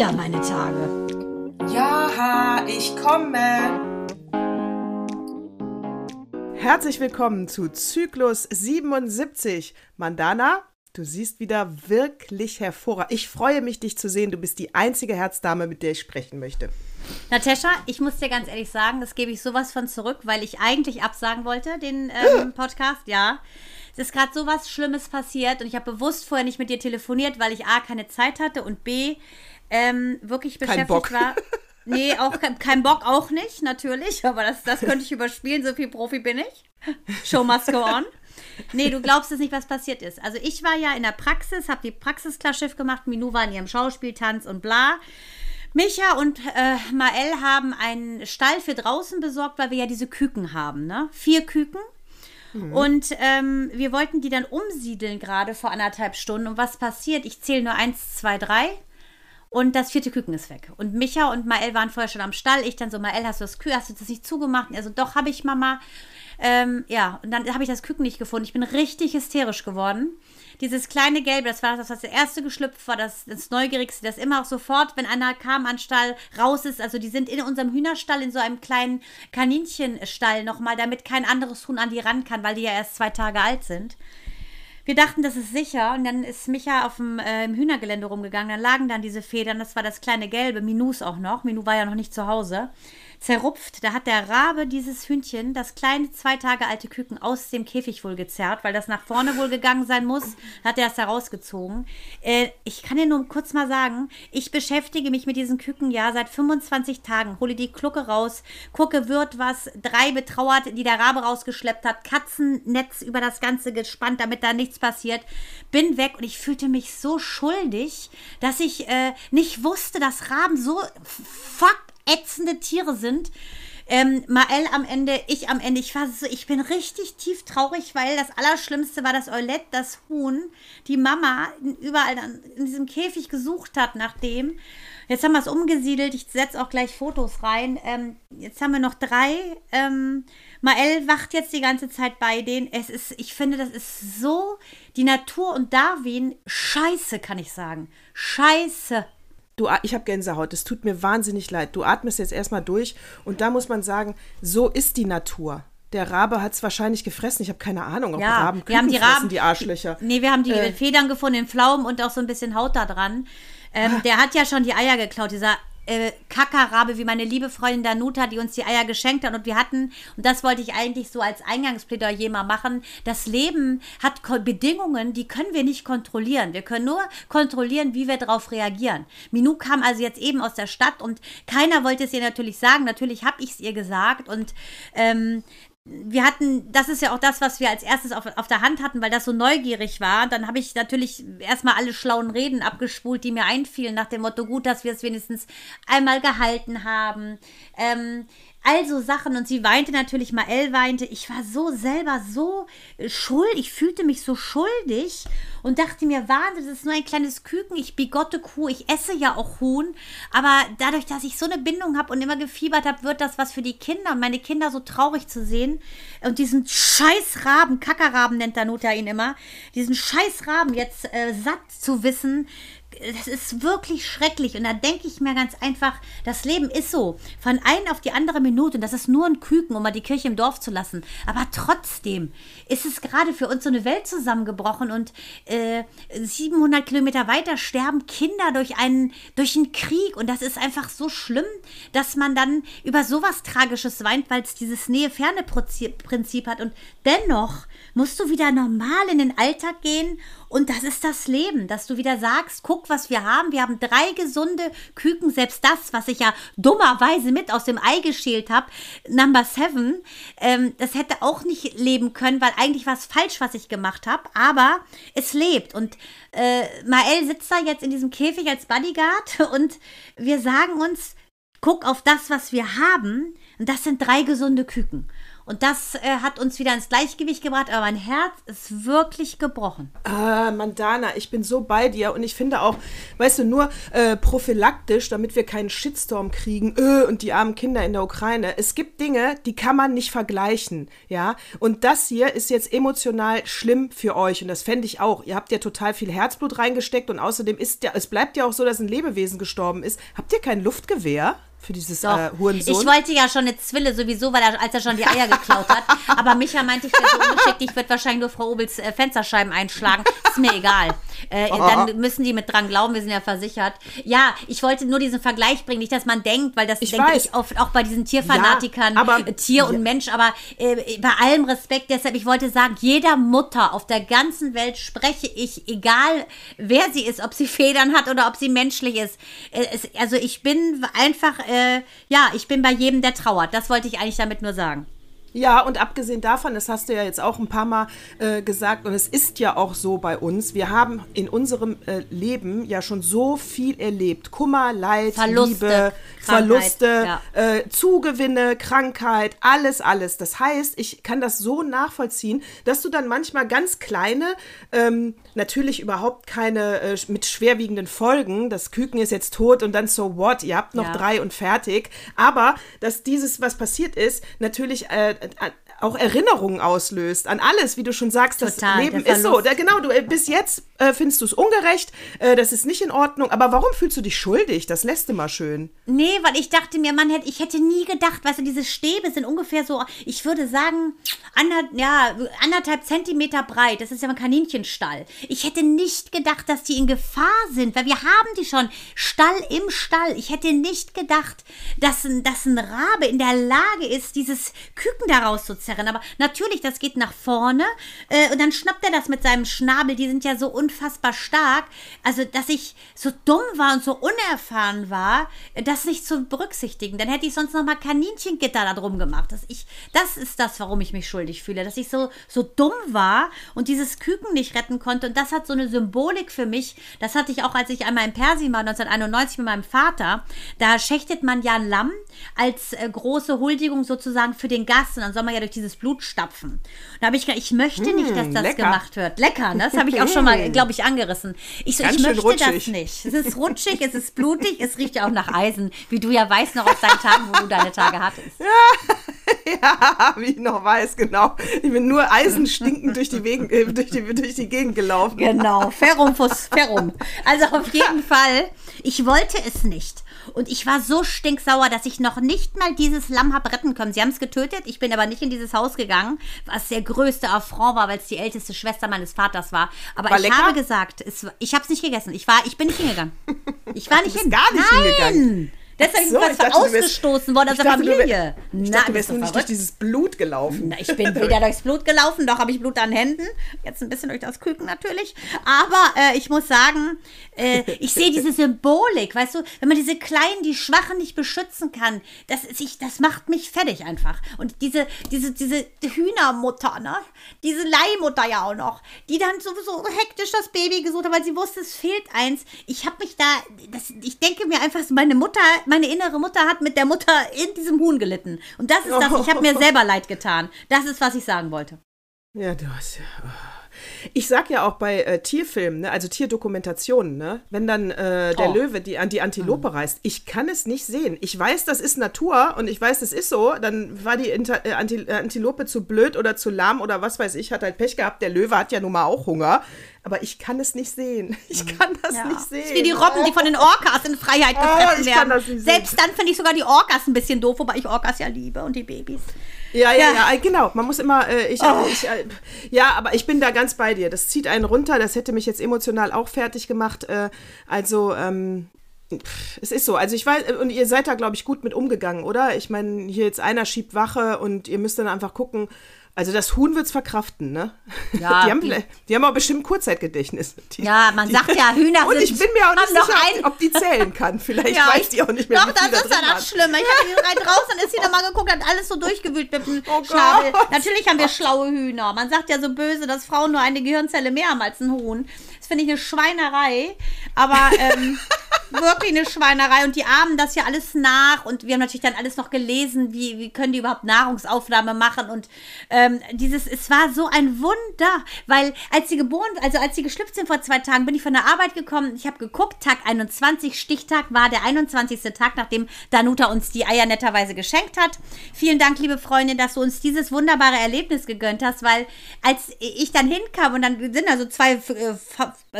wieder meine Tage. Ja, ich komme. Herzlich willkommen zu Zyklus 77. Mandana, du siehst wieder wirklich hervorragend. Ich freue mich, dich zu sehen. Du bist die einzige Herzdame, mit der ich sprechen möchte. Natascha, ich muss dir ganz ehrlich sagen, das gebe ich sowas von zurück, weil ich eigentlich absagen wollte, den ähm, Podcast, ja. Es ist gerade sowas Schlimmes passiert und ich habe bewusst vorher nicht mit dir telefoniert, weil ich A, keine Zeit hatte und B, ähm, wirklich beschäftigt Bock. war. Nee, auch kein, kein Bock auch nicht, natürlich, aber das, das könnte ich überspielen, so viel Profi bin ich. Show must go on. Nee, du glaubst es nicht, was passiert ist. Also ich war ja in der Praxis, habe die Praxisklassschiff gemacht, Minou war in ihrem Schauspiel, Tanz und bla. Micha und äh, Mael haben einen Stall für draußen besorgt, weil wir ja diese Küken haben, ne? Vier Küken. Und ähm, wir wollten die dann umsiedeln gerade vor anderthalb Stunden. Und was passiert? Ich zähle nur eins, zwei, drei. Und das vierte Küken ist weg. Und Micha und Mael waren vorher schon am Stall. Ich dann so, Mael, hast du das Küken, hast du das nicht zugemacht? Und so, doch, habe ich, Mama. Ähm, ja, und dann habe ich das Küken nicht gefunden. Ich bin richtig hysterisch geworden. Dieses kleine Gelbe, das war das, was das erste geschlüpft war, das, das Neugierigste, das immer auch sofort, wenn einer kam an Stall, raus ist. Also die sind in unserem Hühnerstall in so einem kleinen Kaninchenstall nochmal, damit kein anderes Huhn an die ran kann, weil die ja erst zwei Tage alt sind. Wir dachten, das ist sicher. Und dann ist Micha auf dem äh, im Hühnergelände rumgegangen. Dann lagen dann diese Federn. Das war das kleine Gelbe. Minus auch noch. Minu war ja noch nicht zu Hause. Zerrupft. Da hat der Rabe dieses Hühnchen, das kleine zwei Tage alte Küken, aus dem Käfig wohl gezerrt, weil das nach vorne wohl gegangen sein muss. Hat er es da rausgezogen. Äh, ich kann dir nur kurz mal sagen, ich beschäftige mich mit diesen Küken ja seit 25 Tagen. Hole die Glucke raus, gucke, wird was. Drei betrauert, die der Rabe rausgeschleppt hat. Katzennetz über das Ganze gespannt, damit da nichts passiert. Bin weg und ich fühlte mich so schuldig, dass ich äh, nicht wusste, dass Raben so fuck ätzende Tiere sind. Ähm, Mael am Ende, ich am Ende. Ich war so, ich bin richtig tief traurig, weil das Allerschlimmste war, dass Eulette, das Huhn, die Mama überall in diesem Käfig gesucht hat nach dem. Jetzt haben wir es umgesiedelt. Ich setze auch gleich Fotos rein. Ähm, jetzt haben wir noch drei. Ähm, Mael wacht jetzt die ganze Zeit bei denen. Es ist, ich finde, das ist so die Natur und Darwin. Scheiße, kann ich sagen. Scheiße. Du, ich habe Gänsehaut. Es tut mir wahnsinnig leid. Du atmest jetzt erstmal durch. Und da muss man sagen, so ist die Natur. Der Rabe hat es wahrscheinlich gefressen. Ich habe keine Ahnung, ob Ja, Raben wir haben die fressen, Raben, die Arschlöcher. Nee, wir haben die Äh. Federn gefunden, den Pflaumen und auch so ein bisschen Haut da dran. Ähm, der hat ja schon die Eier geklaut, dieser äh, Kackerrabe, wie meine liebe Freundin Danuta, die uns die Eier geschenkt hat. Und wir hatten, und das wollte ich eigentlich so als Eingangsplädoyer mal machen, das Leben hat Ko Bedingungen, die können wir nicht kontrollieren. Wir können nur kontrollieren, wie wir darauf reagieren. Minou kam also jetzt eben aus der Stadt und keiner wollte es ihr natürlich sagen. Natürlich habe ich es ihr gesagt und ähm, wir hatten, das ist ja auch das, was wir als erstes auf, auf der Hand hatten, weil das so neugierig war. Dann habe ich natürlich erstmal alle schlauen Reden abgespult, die mir einfielen, nach dem Motto, gut, dass wir es wenigstens einmal gehalten haben. Ähm, also Sachen. Und sie weinte natürlich, Mael weinte. Ich war so selber so äh, schuld, ich fühlte mich so schuldig und dachte mir, Wahnsinn, das ist nur ein kleines Küken, ich bigotte Kuh, ich esse ja auch Huhn, aber dadurch, dass ich so eine Bindung habe und immer gefiebert habe, wird das was für die Kinder und meine Kinder so traurig zu sehen. Und diesen scheiß Raben, Kackerraben nennt Danuta ihn immer, diesen scheiß Raben jetzt äh, satt zu wissen, das ist wirklich schrecklich. Und da denke ich mir ganz einfach, das Leben ist so. Von einer auf die andere Minute. Und das ist nur ein Küken, um mal die Kirche im Dorf zu lassen. Aber trotzdem ist es gerade für uns so eine Welt zusammengebrochen. Und äh, 700 Kilometer weiter sterben Kinder durch einen, durch einen Krieg. Und das ist einfach so schlimm, dass man dann über sowas Tragisches weint, weil es dieses Nähe-Ferne-Prinzip hat. Und dennoch musst du wieder normal in den Alltag gehen. Und das ist das Leben, dass du wieder sagst, guck, was wir haben. Wir haben drei gesunde Küken, selbst das, was ich ja dummerweise mit aus dem Ei geschält habe, Number Seven, ähm, das hätte auch nicht leben können, weil eigentlich war es falsch, was ich gemacht habe. Aber es lebt. Und äh, Mael sitzt da jetzt in diesem Käfig als Bodyguard und wir sagen uns, guck auf das, was wir haben. Und das sind drei gesunde Küken. Und das äh, hat uns wieder ins Gleichgewicht gebracht, aber mein Herz ist wirklich gebrochen. Ah, Mandana, ich bin so bei dir und ich finde auch, weißt du, nur äh, prophylaktisch, damit wir keinen Shitstorm kriegen öh, und die armen Kinder in der Ukraine. Es gibt Dinge, die kann man nicht vergleichen, ja. Und das hier ist jetzt emotional schlimm für euch und das fände ich auch. Ihr habt ja total viel Herzblut reingesteckt und außerdem ist ja, es bleibt ja auch so, dass ein Lebewesen gestorben ist. Habt ihr kein Luftgewehr? Für dieses Doch. äh, Hurensohn. Ich wollte ja schon eine Zwille sowieso, weil er, als er schon die Eier geklaut hat. Aber Micha meinte, ich wäre so ungeschickt, ich würde wahrscheinlich nur Frau Obels äh, Fensterscheiben einschlagen. Ist mir egal. Äh, dann müssen die mit dran glauben, wir sind ja versichert. Ja, ich wollte nur diesen Vergleich bringen, nicht, dass man denkt, weil das Ich denke weiß. ich oft auch bei diesen Tierfanatikern, Ja, aber- äh, Tier und Ja. Mensch, aber äh, bei allem Respekt, deshalb, ich wollte sagen, jeder Mutter auf der ganzen Welt spreche ich, egal wer sie ist, ob sie Federn hat oder ob sie menschlich ist. Äh, es, also ich bin einfach, äh, ja, ich bin bei jedem, der trauert. Das wollte ich eigentlich damit nur sagen. Ja, und abgesehen davon, das hast du ja jetzt auch ein paar Mal äh, gesagt, und es ist ja auch so bei uns, wir haben in unserem äh, Leben ja schon so viel erlebt. Kummer, Leid, Verluste, Liebe, Krankheit, Verluste, ja. äh, Zugewinne, Krankheit, alles, alles. Das heißt, ich kann das so nachvollziehen, dass du dann manchmal ganz kleine, ähm, natürlich überhaupt keine äh, mit schwerwiegenden Folgen, das Küken ist jetzt tot und dann so what, ihr habt noch Ja. drei und fertig, aber dass dieses, was passiert ist, natürlich äh, an- auch Erinnerungen auslöst an alles, wie du schon sagst, das Total, Leben ist so. Da, genau, du äh, bis jetzt äh, findest du es ungerecht, äh, das ist nicht in Ordnung, aber warum fühlst du dich schuldig? Das lässt du mal schön. Nee, weil ich dachte mir, man hätte, ich hätte nie gedacht, weißt du, diese Stäbe sind ungefähr so, ich würde sagen, ander, ja, anderthalb Zentimeter breit. Das ist ja ein Kaninchenstall. Ich hätte nicht gedacht, dass die in Gefahr sind, weil wir haben die schon. Stall im Stall. Ich hätte nicht gedacht, dass ein, dass ein Rabe in der Lage ist, dieses Küken da rauszuzerren. Aber natürlich, das geht nach vorne äh, und dann schnappt er das mit seinem Schnabel. Die sind ja so unfassbar stark. Also, dass ich so dumm war und so unerfahren war, das nicht zu berücksichtigen. Dann hätte ich sonst noch mal Kaninchengitter da drum gemacht. Dass ich, das ist das, warum ich mich schuldig fühle. Dass ich so, so dumm war und dieses Küken nicht retten konnte. Und das hat so eine Symbolik für mich. Das hatte ich auch, als ich einmal in Persien war, 1991 mit meinem Vater. Da schächtet man ja ein Lamm als äh, große Huldigung sozusagen für den Gast. Und dann soll man ja durch dieses Blut stapfen. Da habe ich gedacht, ich möchte nicht, dass das lecker. gemacht wird. Lecker, ne? das habe ich auch schon mal, glaube ich, angerissen. Ich so, Ganz ich möchte das rutschig. nicht. Es ist rutschig, es ist blutig, es riecht ja auch nach Eisen, wie du ja weißt noch aus deinen Tagen, wo du deine Tage hattest. Ja, wie ich noch weiß, genau. Ich bin nur eisenstinkend durch die, Wegen, äh, durch die, durch die Gegend gelaufen. Genau, Ferrum fus Ferrum. Also auf jeden Fall, ich wollte es nicht. Und ich war so stinksauer, dass ich noch nicht mal dieses Lamm habe retten können. Sie haben es getötet, ich bin aber nicht in dieses Haus gegangen, was der größte Affront war, weil es die älteste Schwester meines Vaters war. Aber War ich lecker? habe gesagt, es, ich habe es nicht gegessen. Ich, war, ich bin nicht hingegangen. Ich war nicht hin. gar nicht Nein. hingegangen. Deshalb So, ich dachte, ausgestoßen worden aus der dachte, du Familie. Ich Na, dachte, du bist wärst du nur nicht durch dieses Blut gelaufen. Na, ich bin weder durchs Blut gelaufen, doch habe ich Blut an Händen. Jetzt ein bisschen durch das Küken natürlich. Aber äh, ich muss sagen, äh, ich sehe diese Symbolik, weißt du, wenn man diese Kleinen, die Schwachen nicht beschützen kann, das, ist, ich, das macht mich fertig einfach. Und diese, diese, diese Hühnermutter, ne? Diese Leihmutter ja auch noch, die dann sowieso hektisch das Baby gesucht hat, weil sie wusste, es fehlt eins. Ich habe mich da, das, ich denke mir einfach, so, meine Mutter, meine innere Mutter hat mit der Mutter in diesem Huhn gelitten. Und das ist das, ich habe mir selber leid getan. Das ist, was ich sagen wollte. Ja, du hast ja. Oh. Ich sag ja auch bei äh, Tierfilmen, ne, also Tierdokumentationen, ne, wenn dann äh, der Oh. Löwe die an die Antilope reißt, ich kann es nicht sehen. Ich weiß, das ist Natur und ich weiß, das ist so. Dann war die Inter äh, Anti äh, Antilope zu blöd oder zu lahm oder was weiß ich, hat halt Pech gehabt. Der Löwe hat ja nun mal auch Hunger. Aber ich kann es nicht sehen. Ich kann das nicht sehen. Das ist wie die Robben, die von den Orcas in Freiheit Oh, gefressen kann werden. Selbst dann finde ich sogar die Orcas ein bisschen doof, wobei ich Orcas ja liebe und die Babys. Ja, ja, Ja. ja, genau. Man muss immer, äh, ich, ich, äh, ja, aber ich bin da ganz bei dir. Das zieht einen runter. Das hätte mich jetzt emotional auch fertig gemacht. Äh, also, ähm, pff, es ist so. Also ich weiß, und ihr seid da, glaube ich, gut mit umgegangen, oder? Ich meine, hier jetzt einer schiebt Wache und ihr müsst dann einfach gucken. Also das Huhn wird's verkraften, ne? Ja, die, haben, die- die haben auch bestimmt Kurzzeitgedächtnis. Die, Ja, man sagt ja, Hühner Und sind- ich bin mir auch nicht sicher, ein- ob die zählen kann. Vielleicht Ja, weiß die auch nicht mehr, Doch, das da ist ja drin war. das Schlimme. Ich habe die rein raus, dann ist sie nochmal geguckt, hat alles so durchgewühlt mit dem Oh Schnabel. Gott. Natürlich haben wir schlaue Hühner. Man sagt ja so böse, dass Frauen nur eine Gehirnzelle mehr haben als ein Huhn. Finde ich eine Schweinerei. Aber ähm, wirklich eine Schweinerei und die ahmen das ja alles nach und wir haben natürlich dann alles noch gelesen, wie, wie können die überhaupt Nahrungsaufnahme machen und ähm, dieses, es war so ein Wunder, weil als sie geboren, also als sie geschlüpft sind vor zwei Tagen, bin ich von der Arbeit gekommen, ich habe geguckt, Tag 21, Stichtag war der 21. Tag, nachdem Danuta uns die Eier netterweise geschenkt hat. Vielen Dank, liebe Freundin, dass du uns dieses wunderbare Erlebnis gegönnt hast, weil als ich dann hinkam und dann sind da so zwei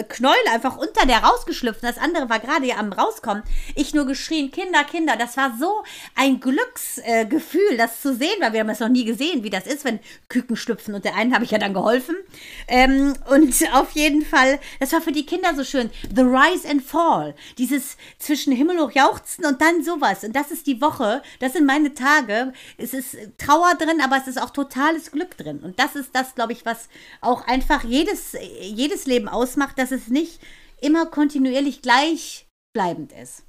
Knäule einfach unter der rausgeschlüpft, das andere war gerade ja am rauskommen, ich nur geschrien, Kinder, Kinder. Das war so ein Glücksgefühl, äh, das zu sehen, weil wir haben es noch nie gesehen, wie das ist, wenn Küken schlüpfen. Und der einen habe ich ja dann geholfen. Ähm, und auf jeden Fall, das war für die Kinder so schön. The Rise and Fall. Dieses zwischen Himmel hoch jauchzen und dann sowas. Und das ist die Woche, das sind meine Tage. Es ist Trauer drin, aber es ist auch totales Glück drin. Und das ist das, glaube ich, was auch einfach jedes, jedes Leben ausmacht, dass es nicht immer kontinuierlich gleich bleibend ist.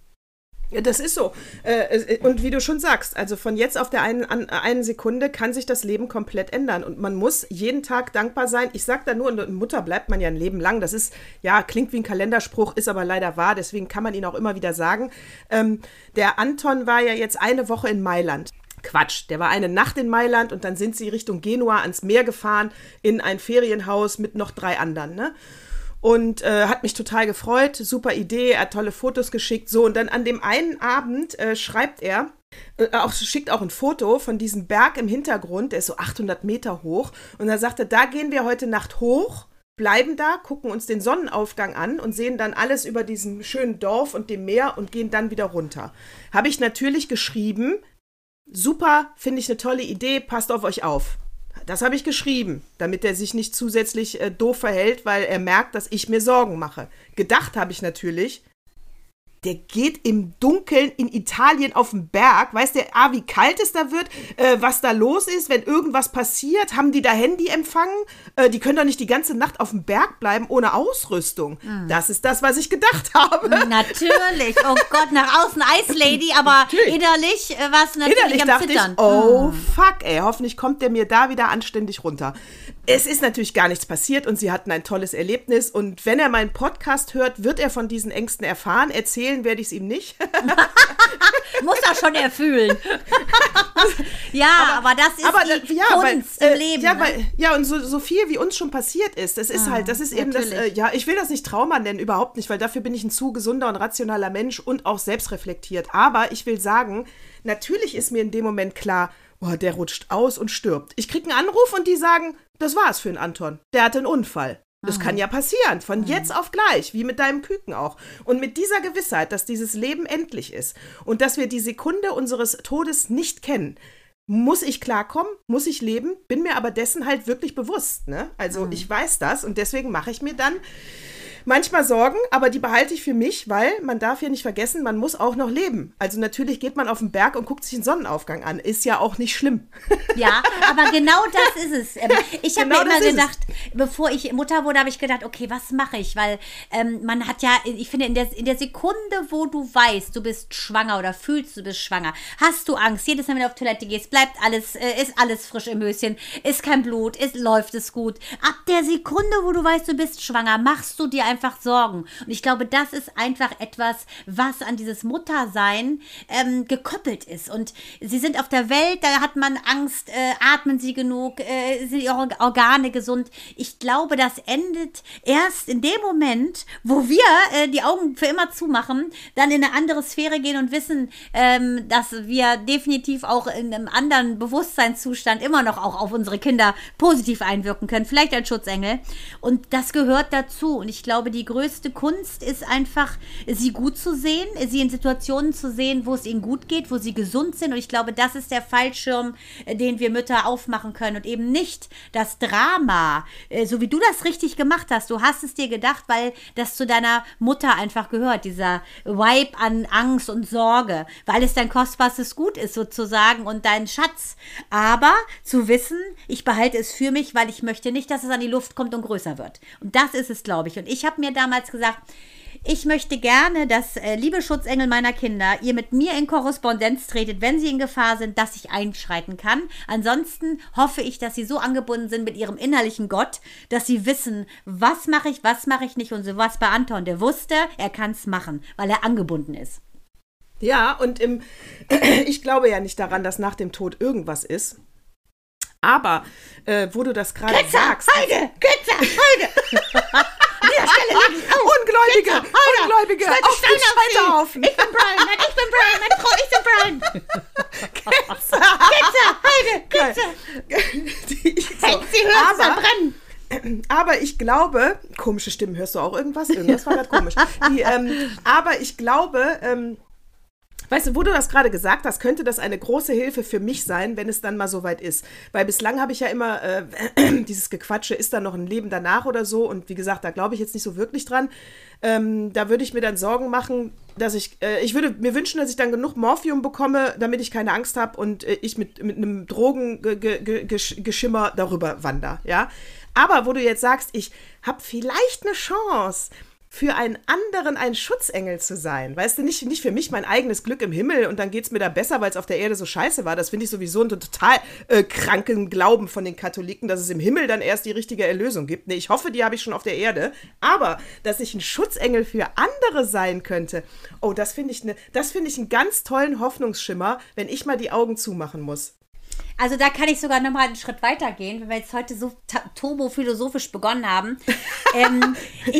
Ja, das ist so. Äh, und wie du schon sagst, also von jetzt auf der einen, an, einen Sekunde kann sich das Leben komplett ändern. Und man muss jeden Tag dankbar sein. Ich sage da nur, Mutter bleibt man ja ein Leben lang. Das ist, ja, klingt wie ein Kalenderspruch, ist aber leider wahr. Deswegen kann man ihn auch immer wieder sagen. Ähm, der Anton war ja jetzt eine Woche in Mailand. Quatsch, der war eine Nacht in Mailand und dann sind sie Richtung Genua ans Meer gefahren in ein Ferienhaus mit noch drei anderen. Ne? Und äh, hat mich total gefreut. Super Idee, er hat tolle Fotos geschickt. So, und dann an dem einen Abend äh, schreibt er, äh, auch, schickt auch ein Foto von diesem Berg im Hintergrund, der ist so 800 Meter hoch. Und er sagte, da gehen wir heute Nacht hoch, bleiben da, gucken uns den Sonnenaufgang an und sehen dann alles über diesem schönen Dorf und dem Meer und gehen dann wieder runter. Habe ich natürlich geschrieben, super, finde ich eine tolle Idee, passt auf euch auf. Das habe ich geschrieben, damit er sich nicht zusätzlich äh, doof verhält, weil er merkt, dass ich mir Sorgen mache. Gedacht habe ich natürlich, der geht im Dunkeln in Italien auf dem Berg. Weiß der A, wie kalt es da wird, äh, was da los ist, wenn irgendwas passiert? Haben die da Handy empfangen? Äh, die können doch nicht die ganze Nacht auf dem Berg bleiben ohne Ausrüstung. Mhm. Das ist das, was ich gedacht habe. Natürlich. Oh Gott, nach außen Ice Lady, aber natürlich. innerlich äh, war es natürlich innerlich am dachte Zittern. Ich, oh mhm. fuck, ey, hoffentlich kommt der mir da wieder anständig runter. Es ist natürlich gar nichts passiert und sie hatten ein tolles Erlebnis. Und wenn er meinen Podcast hört, wird er von diesen Ängsten erfahren. Erzählen werde ich es ihm nicht. Muss er schon erfüllen. ja, aber, aber, das ist aber, die ja, Kunst weil, im äh, Leben. Ja, ne? weil, ja und so, so viel wie uns schon passiert ist, das ist ah, halt, das ist eben das, äh, ja, ich will das nicht Trauma nennen, überhaupt nicht, weil dafür bin ich ein zu gesunder und rationaler Mensch und auch selbstreflektiert. Aber ich will sagen, natürlich ist mir in dem Moment klar, oh, der rutscht aus und stirbt. Ich kriege einen Anruf und die sagen, das war's für den Anton. Der hatte einen Unfall. Das kann ja passieren, von jetzt auf gleich, wie mit deinem Küken auch. Und mit dieser Gewissheit, dass dieses Leben endlich ist und dass wir die Sekunde unseres Todes nicht kennen, muss ich klarkommen, muss ich leben, bin mir aber dessen halt wirklich bewusst. Ne? Also mhm. ich weiß das und deswegen mache ich mir dann manchmal Sorgen, aber die behalte ich für mich, weil man darf ja nicht vergessen, man muss auch noch leben. Also natürlich geht man auf den Berg und guckt sich den Sonnenaufgang an. Ist ja auch nicht schlimm. Ja, aber genau das ist es. Ähm, ich habe genau mir immer gedacht, bevor ich Mutter wurde, habe ich gedacht, okay, was mache ich? Weil ähm, man hat ja, ich finde, in der, in der Sekunde, wo du weißt, du bist schwanger oder fühlst, du bist schwanger, hast du Angst. Jedes Mal, wenn du auf Toilette gehst, bleibt alles, äh, ist alles frisch im Höschen, ist kein Blut, ist, läuft es gut. Ab der Sekunde, wo du weißt, du bist schwanger, machst du dir einfach Sorgen. Und ich glaube, das ist einfach etwas, was an dieses Muttersein ähm, gekoppelt ist. Und sie sind auf der Welt, da hat man Angst, äh, atmen sie genug, äh, sind ihre Organe gesund. Ich glaube, das endet erst in dem Moment, wo wir äh, die Augen für immer zumachen, dann in eine andere Sphäre gehen und wissen, ähm, dass wir definitiv auch in einem anderen Bewusstseinszustand immer noch auch auf unsere Kinder positiv einwirken können, vielleicht als Schutzengel. Und das gehört dazu. Und ich glaube, die größte größte Kunst ist einfach, sie gut zu sehen, sie in Situationen zu sehen, wo es ihnen gut geht, wo sie gesund sind. Und ich glaube, das ist der Fallschirm, äh, den wir Mütter aufmachen können und eben nicht das Drama, äh, so wie du das richtig gemacht hast. Du hast es dir gedacht, weil das zu deiner Mutter einfach gehört, dieser Vibe an Angst und Sorge, weil es dein kostbarstes Gut ist sozusagen und dein Schatz. Aber zu wissen, ich behalte es für mich, weil ich möchte nicht, dass es an die Luft kommt und größer wird. Und das ist es, glaube ich. Und ich habe mir damals gesagt, Ich möchte gerne, dass, äh, liebe Schutzengel meiner Kinder, ihr mit mir in Korrespondenz tretet, wenn sie in Gefahr sind, dass ich einschreiten kann. Ansonsten hoffe ich, dass sie so angebunden sind mit ihrem innerlichen Gott, dass sie wissen, was mache ich, was mache ich nicht und so was bei Anton. Der wusste, er kann es machen, weil er angebunden ist. Ja, und im, ich glaube ja nicht daran, dass nach dem Tod irgendwas ist. Aber äh, wo du das gerade sagst. Heide! Götze! Heide! Dieser Stelle liegen oh, Ungläubige! Heide! Ungläubige! Auf den Steine auf sie! Scheiterhaufen! Ich bin Brian! Nein, ich bin Brian! Meine Frau, ich bin Brian! Götze! Heide! Götze! Die- so. Sie hört, Aber- verbrennen! Aber ich glaube, komische Stimmen, hörst du auch irgendwas? Irgendwas war gerade komisch. Die, ähm, aber ich glaube, ähm, weißt du, wo du das gerade gesagt hast, könnte das eine große Hilfe für mich sein, wenn es dann mal soweit ist. Weil bislang habe ich ja immer äh, dieses Gequatsche, ist da noch ein Leben danach oder so? Und wie gesagt, da glaube ich jetzt nicht so wirklich dran. Ähm, da würde ich mir dann Sorgen machen, dass ich, äh, ich würde mir wünschen, dass ich dann genug Morphium bekomme, damit ich keine Angst habe und äh, ich mit, mit einem Drogengeschimmer darüber wandere, ja. Aber wo du jetzt sagst, ich habe vielleicht eine Chance, für einen anderen ein Schutzengel zu sein. Weißt du, nicht, nicht für mich mein eigenes Glück im Himmel und dann geht es mir da besser, weil es auf der Erde so scheiße war. Das finde ich sowieso einen total äh, kranken Glauben von den Katholiken, dass es im Himmel dann erst die richtige Erlösung gibt. Nee, ich hoffe, die habe ich schon auf der Erde. Aber, dass ich ein Schutzengel für andere sein könnte, oh, das finde ich, ne, das finde ich einen ganz tollen Hoffnungsschimmer, wenn ich mal die Augen zumachen muss. Also da kann ich sogar noch mal einen Schritt weiter gehen, wenn wir jetzt heute so turbo-philosophisch begonnen haben. ähm,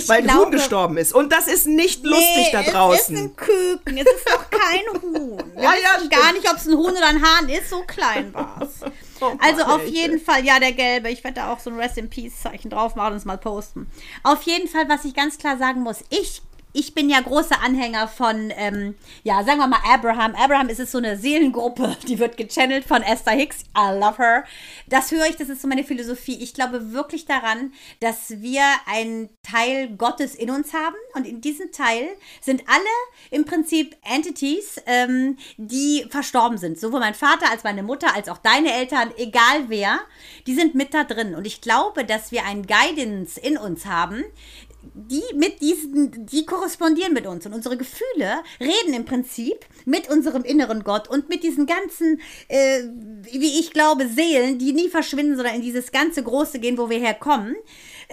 Weil ein glaube, Huhn gestorben ist. Und das ist nicht lustig Nee, da Es ist draußen. ein Küken, es ist doch kein Huhn. Wir Ja, ja, wissen gar nicht, ob es ein Huhn oder ein Hahn ist, so klein war es. Oh Also auf jeden Fall, ja, der gelbe. Ich werde da auch so ein Rest in Peace Zeichen drauf machen und es mal posten. Auf jeden Fall, was ich ganz klar sagen muss, ich ich bin ja großer Anhänger von, ähm, ja, sagen wir mal Abraham. Abraham ist es so eine Seelengruppe, die wird gechannelt von Esther Hicks. I love her. Das höre ich, das ist so meine Philosophie. Ich glaube wirklich daran, dass wir einen Teil Gottes in uns haben und in diesem Teil sind alle im Prinzip Entities, ähm, die verstorben sind. Sowohl mein Vater als meine Mutter als auch deine Eltern, egal wer, die sind mit da drin. Und ich glaube, dass wir einen Guidance in uns haben, die mit diesen, die korrespondieren mit uns und unsere Gefühle reden im Prinzip mit unserem inneren Gott und mit diesen ganzen, äh, wie ich glaube, Seelen, die nie verschwinden, sondern in dieses ganze Große gehen, wo wir herkommen.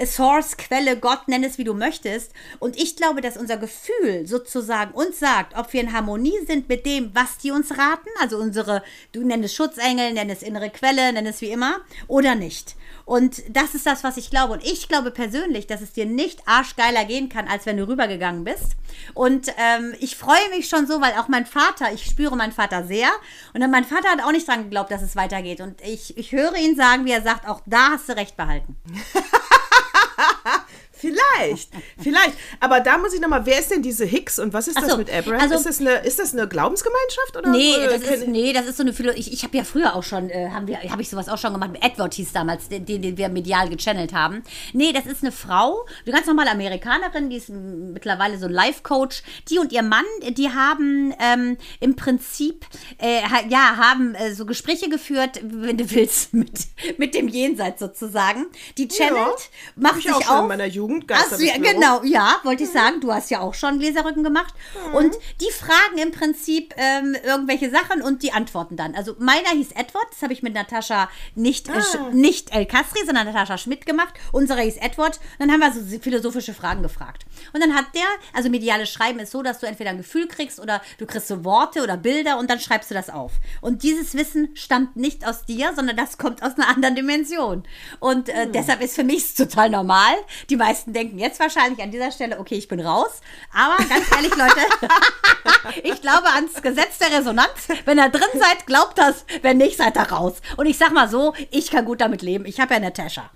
Source, Quelle, Gott, nenn es wie du möchtest. Und ich glaube, dass unser Gefühl sozusagen uns sagt, ob wir in Harmonie sind mit dem, was die uns raten, also unsere, du nenn es Schutzengel, nenn es innere Quelle, nenn es wie immer, oder nicht. Und das ist das, was ich glaube. Und ich glaube persönlich, dass es dir nicht arschgeiler gehen kann, als wenn du rübergegangen bist. Und ähm, ich freue mich schon so, weil auch mein Vater, ich spüre meinen Vater sehr. Und mein Vater hat auch nicht dran geglaubt, dass es weitergeht. Und ich, ich höre ihn sagen, wie er sagt, auch da hast du recht behalten. Vielleicht, vielleicht. Aber da muss ich nochmal, wer ist denn diese Hicks und was ist Ach das so, mit Abraham? also- ist, das eine, ist das eine Glaubensgemeinschaft? Oder, Nee, das ist, nee, das ist so eine Philo Ich, ich habe ja früher auch schon, äh, haben wir, habe ich sowas auch schon gemacht. Edward hieß damals, den, den wir medial gechannelt haben. Nee, das ist eine Frau, eine ganz normale Amerikanerin, die ist mittlerweile so ein Life-Coach. Die und ihr Mann, die haben ähm, im Prinzip, äh, ja, haben äh, so Gespräche geführt, wenn du willst, mit, mit dem Jenseits sozusagen. Die channelt, Ja, macht hab ich sich auch schon in meiner Jugend, Ach so, ja, genau, ja, wollte ich sagen. Du hast ja auch schon Gläserrücken gemacht. Und die fragen im Prinzip ähm, irgendwelche Sachen und die antworten dann. Also meiner hieß Edward, das habe ich mit Natascha nicht, äh, Sch- nicht El Kastri, sondern Natascha Schmidt gemacht. Unserer hieß Edward. Und dann haben wir so philosophische Fragen gefragt. Und dann hat der, also mediales Schreiben ist so, dass du entweder ein Gefühl kriegst oder du kriegst so Worte oder Bilder und dann schreibst du das auf. Und dieses Wissen stammt nicht aus dir, sondern das kommt aus einer anderen Dimension. Und äh, deshalb ist für mich es total normal. Die meisten denken jetzt wahrscheinlich an dieser Stelle, okay, ich bin raus. Aber ganz ehrlich, Leute, ich glaube ans Gesetz der Resonanz. Wenn ihr drin seid, glaubt das. Wenn nicht, seid ihr raus. Und ich sag mal so, ich kann gut damit leben. Ich habe ja Natascha.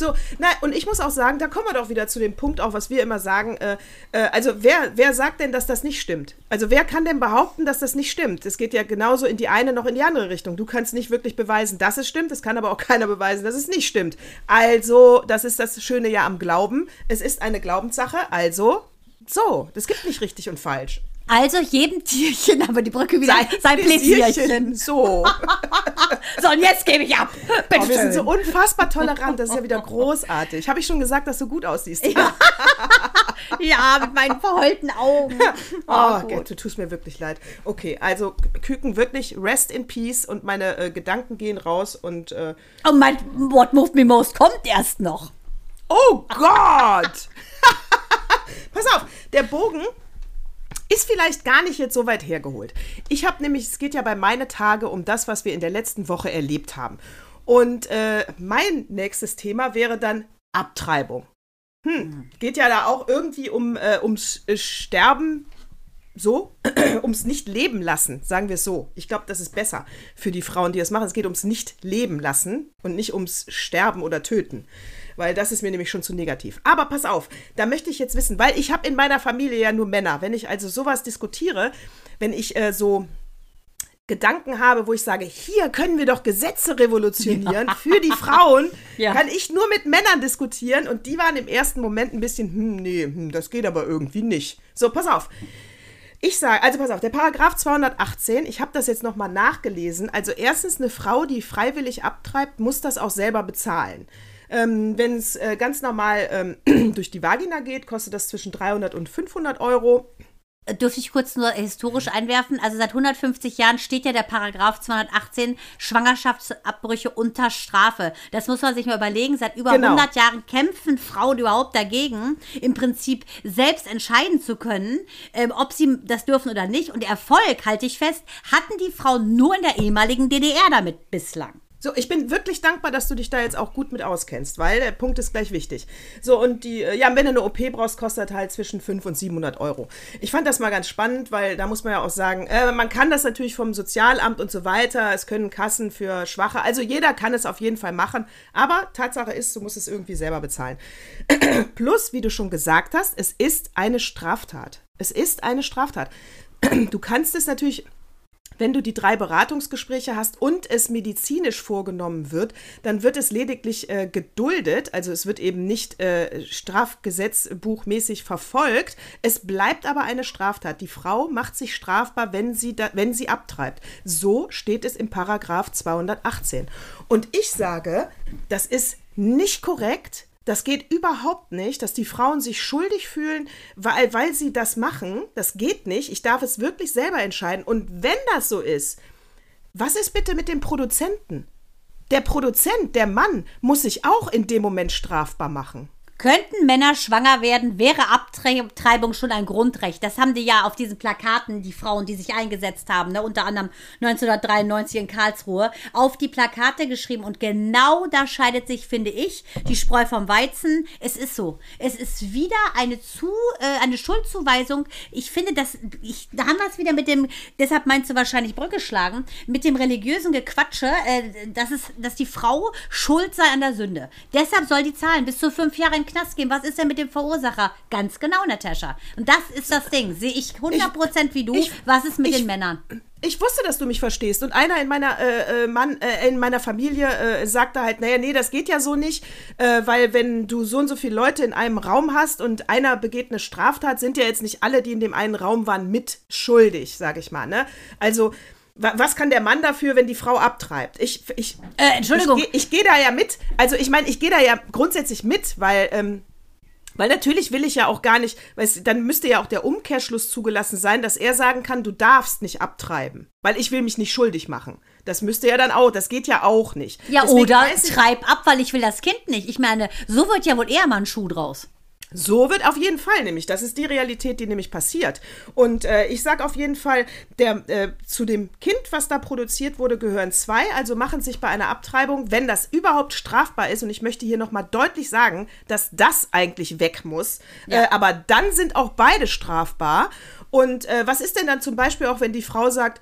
So, na, und ich muss auch sagen, da kommen wir doch wieder zu dem Punkt auch, was wir immer sagen. Äh, äh, also, wer, wer sagt denn, dass das nicht stimmt? Also, wer kann denn behaupten, dass das nicht stimmt? Es geht ja genauso in die eine noch in die andere Richtung. Du kannst nicht wirklich beweisen, dass es stimmt. Es kann aber auch keiner beweisen, dass es nicht stimmt. Also, das ist das Schöne ja am Glauben. Es ist eine Glaubenssache. Also, so, das gibt nicht richtig und falsch. Also jedem Tierchen, aber die Brücke wieder sein Pläsierchen. So. So, und jetzt gebe ich ab. Bitte Oh, wir sind so unfassbar tolerant. Das ist ja wieder großartig. Habe ich schon gesagt, dass du gut aussiehst? Ja, mit meinen verheulten Augen. Oh, Gott, du tust mir wirklich leid. Okay, also Küken wirklich rest in peace und meine äh, Gedanken gehen raus und äh, Und mein What Moved Me Most kommt erst noch. Oh Gott! Pass auf, der Bogen ist vielleicht gar nicht jetzt so weit hergeholt. Ich habe nämlich, es geht ja bei meine Tage um das, was wir in der letzten Woche erlebt haben. Und äh, mein nächstes Thema wäre dann Abtreibung. Hm, geht ja da auch irgendwie um äh, ums äh, Sterben, so, ums nicht leben lassen, sagen wir es so. Ich glaube, das ist besser für die Frauen, die das machen. Es geht ums nicht leben lassen und nicht ums Sterben oder Töten. Weil das ist mir nämlich schon zu negativ. Aber pass auf, da möchte ich jetzt wissen, weil ich habe in meiner Familie ja nur Männer. Wenn ich also sowas diskutiere, wenn ich äh, so Gedanken habe, wo ich sage, hier können wir doch Gesetze revolutionieren für die Frauen, Ja. kann ich nur mit Männern diskutieren und die waren im ersten Moment ein bisschen, hm, nee, hm, das geht aber irgendwie nicht. So, pass auf. Ich sage, also pass auf, der Paragraph 218, ich habe das jetzt nochmal nachgelesen. Also erstens, eine Frau, die freiwillig abtreibt, muss das auch selber bezahlen. Ähm, Wenn es äh, ganz normal ähm, durch die Vagina geht, kostet das zwischen 300 und 500 Euro. Dürfte ich kurz nur historisch einwerfen? Also seit 150 Jahren steht ja der Paragraph 218 Schwangerschaftsabbrüche unter Strafe. Das muss man sich mal überlegen. Seit über Genau. 100 Jahren kämpfen Frauen überhaupt dagegen, im Prinzip selbst entscheiden zu können, ähm, ob sie das dürfen oder nicht. Und Erfolg, halte ich fest, hatten die Frauen nur in der ehemaligen DDR damit bislang. So, ich bin wirklich dankbar, dass du dich da jetzt auch gut mit auskennst, weil der Punkt ist gleich wichtig. So, und die, äh, ja, wenn du eine OP brauchst, kostet halt zwischen 500 und 700 Euro. Ich fand das mal ganz spannend, weil da muss man ja auch sagen, äh, man kann das natürlich vom Sozialamt und so weiter, es können Kassen für Schwache, also jeder kann es auf jeden Fall machen, aber Tatsache ist, du musst es irgendwie selber bezahlen. Plus, wie du schon gesagt hast, es ist eine Straftat. Es ist eine Straftat. Du kannst es natürlich wenn du die drei Beratungsgespräche hast und es medizinisch vorgenommen wird, dann wird es lediglich äh, geduldet, also es wird eben nicht äh, strafgesetzbuchmäßig verfolgt. Es bleibt aber eine Straftat. Die Frau macht sich strafbar, wenn sie, da, wenn sie abtreibt. So steht es im Paragraph 218. Und ich sage, das ist nicht korrekt. Das geht überhaupt nicht, dass die Frauen sich schuldig fühlen, weil, weil sie das machen. Das geht nicht. Ich darf es wirklich selber entscheiden. Und wenn das so ist, was ist bitte mit dem Produzenten? Der Produzent, der Mann, muss sich auch in dem Moment strafbar machen. Könnten Männer schwanger werden, wäre Abtreibung schon ein Grundrecht. Das haben die ja auf diesen Plakaten, die Frauen, die sich eingesetzt haben, ne, unter anderem 1993 in Karlsruhe, auf die Plakate geschrieben. Und genau da scheidet sich, finde ich, die Spreu vom Weizen. Es ist so. Es ist wieder eine, zu, äh, eine Schuldzuweisung. Ich finde, dass ich, da haben wir es wieder mit dem, deshalb meinst du wahrscheinlich Brücke schlagen, mit dem religiösen Gequatsche, äh, dass, es, dass die Frau schuld sei an der Sünde. Deshalb soll die zahlen, bis zu fünf Jahre in den Knast gehen. Was ist denn mit dem Verursacher? Ganz genau, Natascha. Und das ist das Ding. Sehe ich 100% wie du. ich- Was ist mit ich- den Männern? Ich wusste, dass du mich verstehst. Und einer in meiner, äh, äh, Mann, äh, in meiner Familie äh, sagte halt, naja, nee, das geht ja so nicht, äh, weil wenn du so und so viele Leute in einem Raum hast und einer begeht eine Straftat, sind ja jetzt nicht alle, die in dem einen Raum waren, mit schuldig, sag ich mal. Ne? Also, was kann der Mann dafür, wenn die Frau abtreibt? Ich, ich, Äh, Entschuldigung. Ich, ich gehe da ja mit. Also, ich meine, ich gehe da ja grundsätzlich mit, weil. Ähm, weil natürlich will ich ja auch gar nicht, weil es, dann müsste ja auch der Umkehrschluss zugelassen sein, dass er sagen kann, du darfst nicht abtreiben, weil ich will mich nicht schuldig machen. Das müsste ja dann auch, das geht ja auch nicht. Ja, Deswegen oder treib ab, weil ich will das Kind nicht. Ich meine, so wird ja wohl eher mal ein Schuh draus. So wird auf jeden Fall nämlich, das ist die Realität, die nämlich passiert. Und äh, ich sage auf jeden Fall, der, äh, zu dem Kind, was da produziert wurde, gehören zwei. Also machen sich bei einer Abtreibung, wenn das überhaupt strafbar ist, und ich möchte hier nochmal deutlich sagen, dass das eigentlich weg muss, Ja. äh, aber dann sind auch beide strafbar. Und äh, was ist denn dann zum Beispiel auch, wenn die Frau sagt,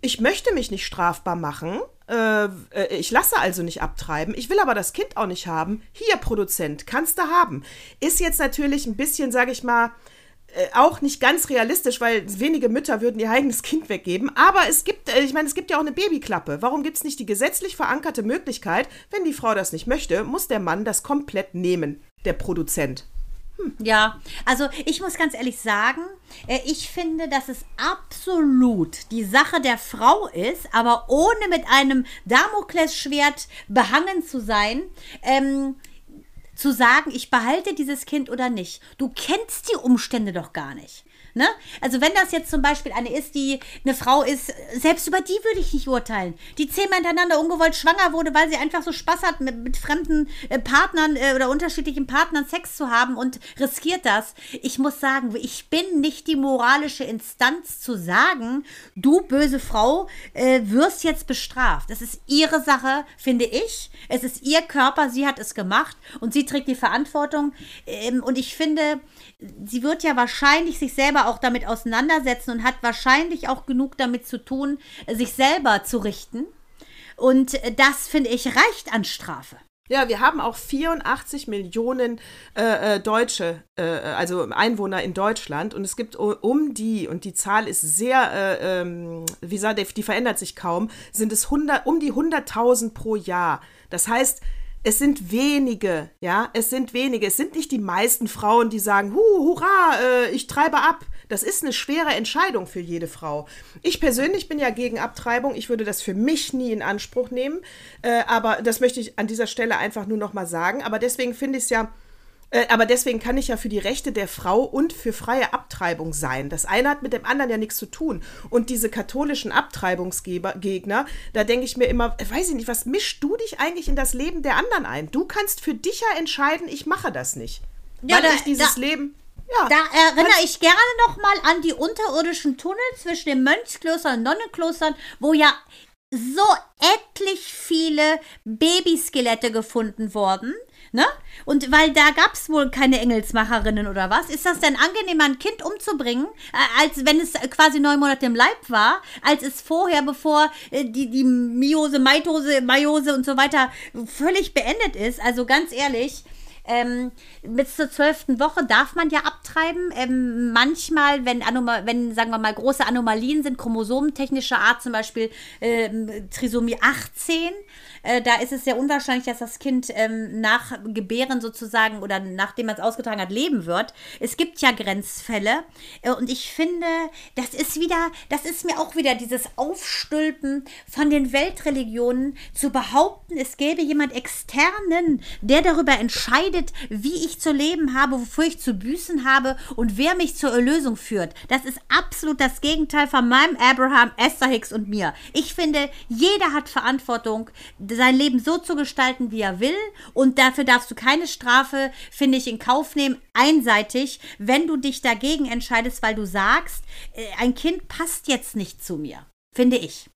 ich möchte mich nicht strafbar machen. Äh, äh, ich lasse also nicht abtreiben. Ich will aber das Kind auch nicht haben. Hier, Produzent, kannst du haben. Ist jetzt natürlich ein bisschen, sage ich mal, äh, auch nicht ganz realistisch, weil wenige Mütter würden ihr eigenes Kind weggeben. Aber es gibt, äh, ich meine, es gibt ja auch eine Babyklappe. Warum gibt es nicht die gesetzlich verankerte Möglichkeit, wenn die Frau das nicht möchte, muss der Mann das komplett nehmen, der Produzent. Ja, also ich muss ganz ehrlich sagen, äh, ich finde, dass es absolut die Sache der Frau ist, aber ohne mit einem Damoklesschwert behangen zu sein, ähm, zu sagen, ich behalte dieses Kind oder nicht. Du kennst die Umstände doch gar nicht. Ne? Also wenn das jetzt zum Beispiel eine ist, die eine Frau ist, selbst über die würde ich nicht urteilen, die zehnmal hintereinander ungewollt schwanger wurde, weil sie einfach so Spaß hat, mit, mit fremden äh, Partnern äh, oder unterschiedlichen Partnern Sex zu haben und riskiert das. Ich muss sagen, ich bin nicht die moralische Instanz zu sagen, du böse Frau äh, wirst jetzt bestraft. Das ist ihre Sache, finde ich. Es ist ihr Körper, sie hat es gemacht und sie trägt die Verantwortung. Ähm, und ich finde, sie wird ja wahrscheinlich sich selber auch damit auseinandersetzen und hat wahrscheinlich auch genug damit zu tun, sich selber zu richten. Und das, finde ich, reicht an Strafe. Ja, wir haben auch 84 Millionen äh, äh, Deutsche, äh, also Einwohner in Deutschland. Und es gibt um die, und die Zahl ist sehr, äh, ähm, wie gesagt, die verändert sich kaum, sind es 100, um die 100.000 pro Jahr. Das heißt, es sind wenige, ja, es sind wenige. Es sind nicht die meisten Frauen, die sagen, Hu, hurra, äh, ich treibe ab. Das ist eine schwere Entscheidung für jede Frau. Ich persönlich bin ja gegen Abtreibung. Ich würde das für mich nie in Anspruch nehmen. Äh, aber das möchte ich an dieser Stelle einfach nur noch mal sagen. Aber deswegen finde ich es ja äh, aber deswegen kann ich ja für die Rechte der Frau und für freie Abtreibung sein. Das eine hat mit dem anderen ja nichts zu tun. Und diese katholischen Abtreibungsgegner, da denke ich mir immer, weiß ich nicht, was mischst du dich eigentlich in das Leben der anderen ein? Du kannst für dich ja entscheiden, ich mache das nicht. Ja, weil da, ich dieses da, Leben. Ja, da erinnere ich gerne noch mal an die unterirdischen Tunnel zwischen den Mönchsklöstern und Nonnenklostern, wo ja so etlich viele Babyskelette gefunden wurden Ne? Und weil da gab es wohl keine Engelsmacherinnen oder was, ist das denn angenehmer, ein Kind umzubringen, äh, als wenn es quasi neun Monate im Leib war, als es vorher, bevor äh, die, die Miose, Meitose, Meiose und so weiter völlig beendet ist? Also ganz ehrlich, ähm, bis zur zwölften Woche darf man ja abtreiben. Ähm, manchmal, wenn, Anoma wenn, sagen wir mal, große Anomalien sind, chromosomentechnischer Art, zum Beispiel ähm, Trisomie 18, äh, da ist es sehr unwahrscheinlich, dass das Kind ähm, nach Gebären sozusagen oder nachdem man es ausgetragen hat, leben wird. Es gibt ja Grenzfälle äh, und ich finde, das ist wieder, das ist mir auch wieder dieses Aufstülpen von den Weltreligionen zu behaupten, es gäbe jemand externen, der darüber entscheidet, wie ich zu leben habe, wofür ich zu büßen habe und wer mich zur Erlösung führt. Das ist absolut das Gegenteil von meinem Abraham, Esther Hicks und mir. Ich finde, jeder hat Verantwortung, sein Leben so zu gestalten, wie er will. Und dafür darfst du keine Strafe, finde ich, in Kauf nehmen, einseitig, wenn du dich dagegen entscheidest, weil du sagst, äh, ein Kind passt jetzt nicht zu mir. Finde ich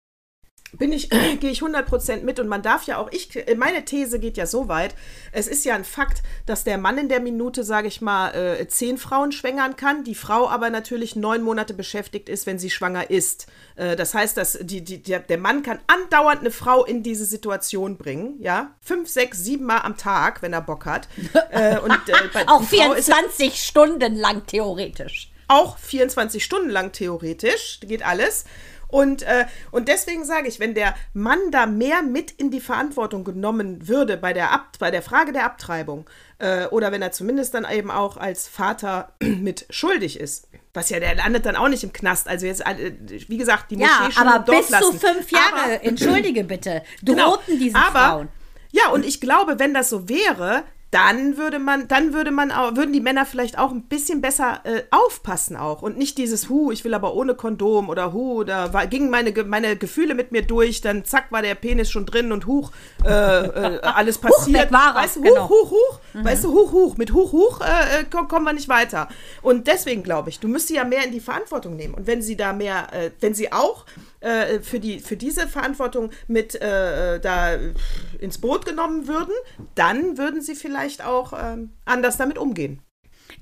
bin ich, gehe ich 100% mit und man darf ja auch, ich, meine These geht ja so weit, es ist ja ein Fakt, dass der Mann in der Minute, sage ich mal, äh, zehn Frauen schwängern kann, die Frau aber natürlich neun Monate beschäftigt ist, wenn sie schwanger ist. Äh, das heißt, dass die, die, der, der Mann kann andauernd eine Frau in diese Situation bringen, ja, fünf, sechs, sieben Mal am Tag, wenn er Bock hat. Äh, und, äh, auch 24 Stunden lang theoretisch. Auch 24 Stunden lang theoretisch, geht alles. Und, äh, und deswegen sage ich, wenn der Mann da mehr mit in die Verantwortung genommen würde bei der, Ab bei der Frage der Abtreibung äh, oder wenn er zumindest dann eben auch als Vater mit schuldig ist, was ja, der landet dann auch nicht im Knast. Also jetzt, äh, wie gesagt, die Moschee ja, schon aber bis zu fünf Jahre, aber, entschuldige bitte, genau. drohten genau, diesen aber, Frauen. Ja, und ich glaube, wenn das so wäre, dann würde man, dann würde man auch, würden die Männer vielleicht auch ein bisschen besser äh, aufpassen auch und nicht dieses Hu, ich will aber ohne Kondom oder Hu, da war, gingen meine, meine Gefühle mit mir durch, dann zack war der Penis schon drin und Huch, äh, äh, alles passiert. Huch, war weißt du, Huch, genau. Huch, Huch, mhm. weißt du, Huch, Huch, mit Huch, Huch äh, äh kommen wir nicht weiter. Und deswegen glaube ich, du müsst sie ja mehr in die Verantwortung nehmen und wenn sie da mehr, äh, wenn sie auch äh, für, die, für diese Verantwortung mit äh, da ins Boot genommen würden, dann würden sie vielleicht auch ähm, anders damit umgehen.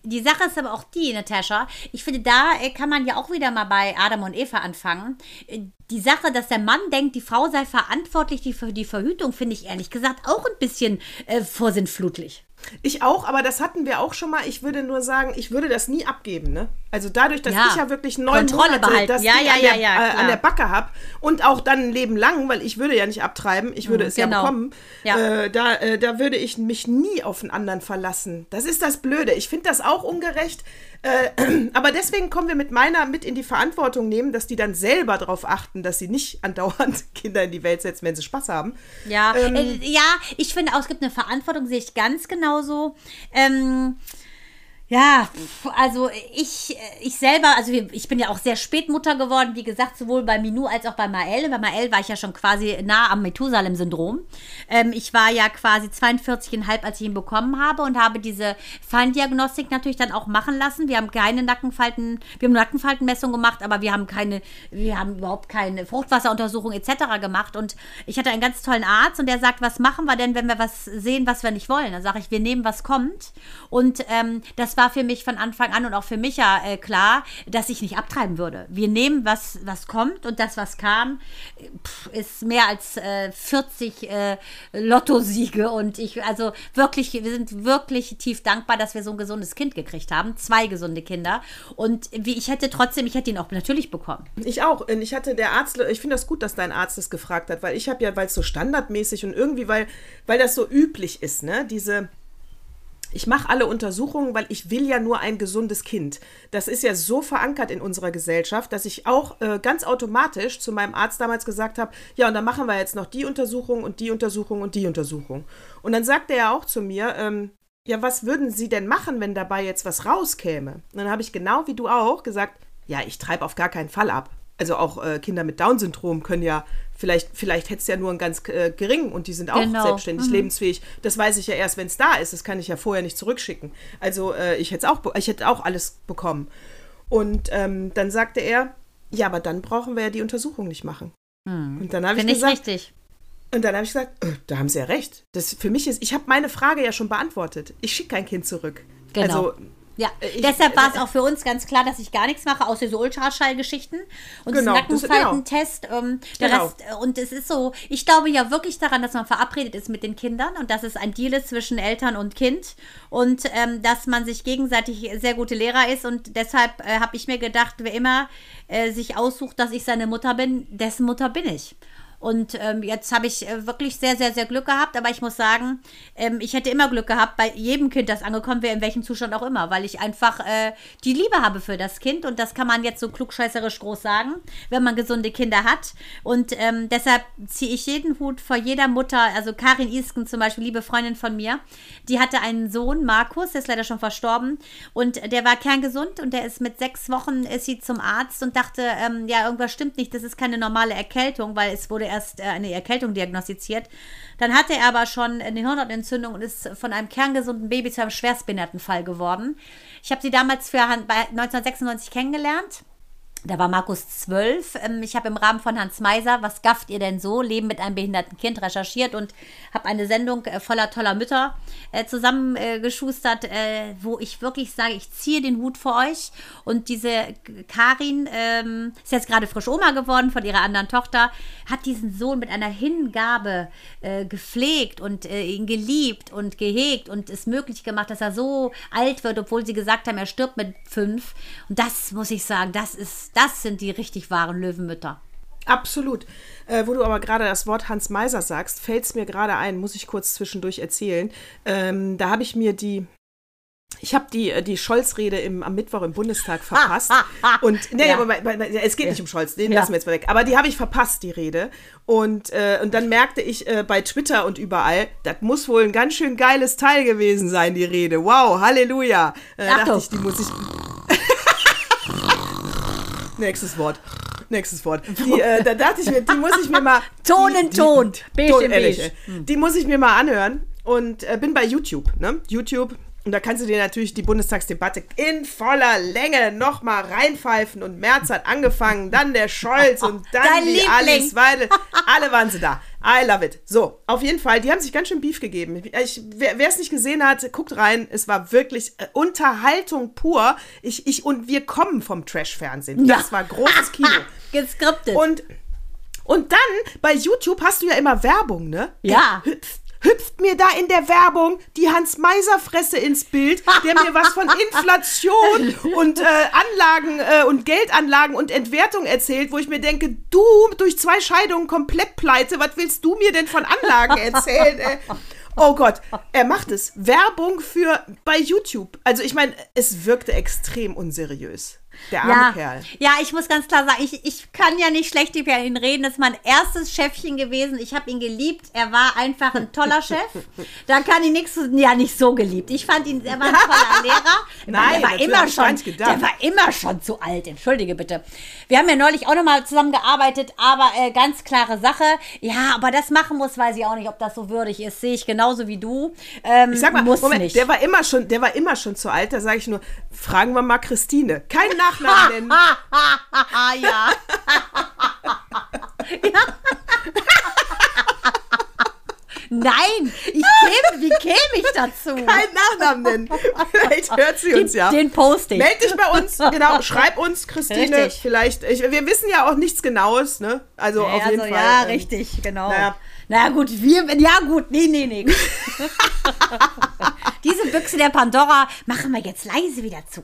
Die Sache ist aber auch die, Natascha. Ich finde, da äh, kann man ja auch wieder mal bei Adam und Eva anfangen. Äh, die Sache, dass der Mann denkt, die Frau sei verantwortlich für die Verhütung, finde ich ehrlich gesagt auch ein bisschen äh, vorsinnflutlich. Ich auch, aber das hatten wir auch schon mal. Ich würde nur sagen, ich würde das nie abgeben. Ne? Also dadurch, dass ja. ich ja wirklich neun Kontrolle Monate behalten. das ja, ja, an, der, äh, an, der, Backe habe und auch dann ein Leben lang, weil ich würde ja nicht abtreiben, ich würde mhm, es genau. ja bekommen, äh, da, äh, da würde ich mich nie auf einen anderen verlassen. Das ist das Blöde. Ich finde das auch ungerecht. Äh, aber deswegen kommen wir mit meiner mit in die Verantwortung nehmen, dass die dann selber darauf achten dass sie nicht andauernd Kinder in die Welt setzen, wenn sie Spaß haben. Ja, ähm, äh, ja, ich finde auch, es gibt eine Verantwortung, sehe ich ganz genauso. Ähm, ja, also ich, ich selber, also ich bin ja auch sehr spät Mutter geworden, wie gesagt, sowohl bei Minou als auch bei Mael. Bei Mael war ich ja schon quasi nah am Methusalem-Syndrom. Ähm, ich war ja quasi 42,5, als ich ihn bekommen habe und habe diese Feindiagnostik natürlich dann auch machen lassen. Wir haben keine Nackenfalten, wir haben Nackenfaltenmessung gemacht, aber wir haben keine, wir haben überhaupt keine Fruchtwasseruntersuchung etc. gemacht. Und ich hatte einen ganz tollen Arzt und der sagt, was machen wir denn, wenn wir was sehen, was wir nicht wollen? Dann sage ich, wir nehmen, was kommt. Und ähm, das war war für mich von Anfang an und auch für mich ja äh, klar, dass ich nicht abtreiben würde. Wir nehmen, was, was kommt und das, was kam, pff, ist mehr als äh, 40 äh, Lottosiege und ich, also wirklich, wir sind wirklich tief dankbar, dass wir so ein gesundes Kind gekriegt haben. Zwei gesunde Kinder. Und wie ich hätte trotzdem, ich hätte ihn auch natürlich bekommen. Ich auch. Und ich hatte der Arzt, ich finde das gut, dass dein Arzt das gefragt hat, weil ich habe ja, weil es so standardmäßig und irgendwie, weil, weil das so üblich ist, ne, diese ich mache alle Untersuchungen, weil ich will ja nur ein gesundes Kind. Das ist ja so verankert in unserer Gesellschaft, dass ich auch äh, ganz automatisch zu meinem Arzt damals gesagt habe, ja, und dann machen wir jetzt noch die Untersuchung und die Untersuchung und die Untersuchung. Und dann sagte er auch zu mir, ähm, ja, was würden Sie denn machen, wenn dabei jetzt was rauskäme? Und dann habe ich genau wie du auch gesagt, ja, ich treibe auf gar keinen Fall ab. Also auch äh, Kinder mit Down-Syndrom können ja Vielleicht, vielleicht hätte es ja nur einen ganz äh, geringen und die sind auch genau. selbstständig mhm. lebensfähig. Das weiß ich ja erst, wenn es da ist. Das kann ich ja vorher nicht zurückschicken. Also äh, ich hätte auch, ich hätte auch alles bekommen. Und ähm, dann sagte er, ja, aber dann brauchen wir ja die Untersuchung nicht machen. Mhm. Und dann habe ich gesagt, ich richtig. Und dann habe ich gesagt, äh, da haben Sie ja recht. Das für mich ist, ich habe meine Frage ja schon beantwortet. Ich schicke kein Kind zurück. Genau. Also ja, äh, ich, deshalb war es äh, auch für uns ganz klar, dass ich gar nichts mache, außer so Ultraschallgeschichten und genau, Nackenfaltentest. Genau. Ähm, genau. Rest, äh, und es ist so, ich glaube ja wirklich daran, dass man verabredet ist mit den Kindern und dass es ein Deal ist zwischen Eltern und Kind und ähm, dass man sich gegenseitig sehr gute Lehrer ist. Und deshalb äh, habe ich mir gedacht, wer immer äh, sich aussucht, dass ich seine Mutter bin, dessen Mutter bin ich. Und ähm, jetzt habe ich äh, wirklich sehr, sehr, sehr Glück gehabt. Aber ich muss sagen, ähm, ich hätte immer Glück gehabt bei jedem Kind, das angekommen wäre, in welchem Zustand auch immer, weil ich einfach äh, die Liebe habe für das Kind. Und das kann man jetzt so klugscheißerisch groß sagen, wenn man gesunde Kinder hat. Und ähm, deshalb ziehe ich jeden Hut vor jeder Mutter. Also Karin Isken zum Beispiel, liebe Freundin von mir, die hatte einen Sohn, Markus, der ist leider schon verstorben. Und der war kerngesund und der ist mit sechs Wochen ist sie zum Arzt und dachte, ähm, ja, irgendwas stimmt nicht, das ist keine normale Erkältung, weil es wurde erst äh, eine Erkältung diagnostiziert. Dann hatte er aber schon eine Hirnhautentzündung und ist von einem kerngesunden Baby zu einem Schwerstbehindertenfall geworden. Ich habe sie damals für 1996 kennengelernt da war Markus zwölf. Ähm, ich habe im Rahmen von Hans Meiser, was gafft ihr denn so? Leben mit einem behinderten Kind recherchiert und habe eine Sendung äh, voller toller Mütter äh, zusammengeschustert, wo ich wirklich sage, ich ziehe den Hut vor euch. Und diese Karin ähm, ist jetzt gerade frisch Oma geworden von ihrer anderen Tochter, hat diesen Sohn mit einer Hingabe äh, gepflegt und ihn geliebt und gehegt und es möglich gemacht, dass er so alt wird, obwohl sie gesagt haben, er stirbt mit fünf. Und das muss ich sagen, das ist das sind die richtig wahren Löwenmütter. Absolut. Äh, wo du aber gerade das Wort Hans Meiser sagst, fällt es mir gerade ein, muss ich kurz zwischendurch erzählen. Ähm, da habe ich mir die, ich habe die, äh, die Scholz-Rede am Mittwoch im Bundestag verpasst. und nee, ja. aber es geht nicht um Scholz, den ja. lassen wir jetzt mal weg. Aber die habe ich verpasst, die Rede. Und, äh, und dann merkte ich äh, bei Twitter und überall, das muss wohl ein ganz schön geiles Teil gewesen sein, die Rede. Wow, Halleluja. Äh, dachte ich, die muss ich. Nächstes Wort. Nächstes Wort. Die, äh, da dachte ich mir, die muss ich mir mal. Ton in Ton. Beige Ton ehrlich, Die muss ich mir mal anhören. Und äh, bin bei YouTube. Ne? YouTube. Und da kannst du dir natürlich die Bundestagsdebatte in voller Länge nochmal reinpfeifen. Und Merz hat angefangen, dann der Scholz und dann Dein die Liebling. Alice Weidel. Alle waren sie da. I love it. So, auf jeden Fall, die haben sich ganz schön Beef gegeben. Ich, wer es nicht gesehen hat, guckt rein. Es war wirklich äh, Unterhaltung pur. Ich, ich und wir kommen vom Trash-Fernsehen. Ja. Das war großes Kino. Geskriptet. Und, und dann, bei YouTube hast du ja immer Werbung, ne? Ja. Äh, hüpft mir da in der Werbung die Hans-Meiser-Fresse ins Bild, der mir was von Inflation und äh, Anlagen äh, und Geldanlagen und Entwertung erzählt, wo ich mir denke, du durch zwei Scheidungen komplett pleite, was willst du mir denn von Anlagen erzählen? Äh? Oh Gott, er macht es. Werbung für bei YouTube. Also ich meine, es wirkte extrem unseriös. Der arme ja, Kerl. ja, ich muss ganz klar sagen, ich, ich kann ja nicht schlecht über ihn reden. Das ist mein erstes Chefchen gewesen. Ich habe ihn geliebt. Er war einfach ein toller Chef. Da kann ich nichts, ja, nicht so geliebt. Ich fand ihn, er war ein toller Lehrer. Nein, der war immer schon, der war immer schon zu alt. Entschuldige bitte. Wir haben ja neulich auch nochmal zusammengearbeitet, aber äh, ganz klare Sache. Ja, aber das machen muss, weiß ich auch nicht, ob das so würdig ist. Sehe ich genauso wie du. Ähm, Ich sag mal, muss Moment, nicht. der war immer schon, der war immer schon zu alt. Da sage ich nur, fragen wir mal Christine. Keinen Nachnamen nennen. Ah, ja. Nein, ich käme, wie käme ich dazu? Keinen Nachnamen nennen. Vielleicht hört sie uns ja. Den poste ich. Meld dich bei uns, genau, schreib uns, Christine. Richtig. Vielleicht, ich, wir wissen ja auch nichts Genaues, ne? Also auf jeden also, Fall. ja, ähm, richtig, genau. naja. Na gut, wir, ja gut, nee, nee, nee. Diese Büchse der Pandora machen wir jetzt leise wieder zu.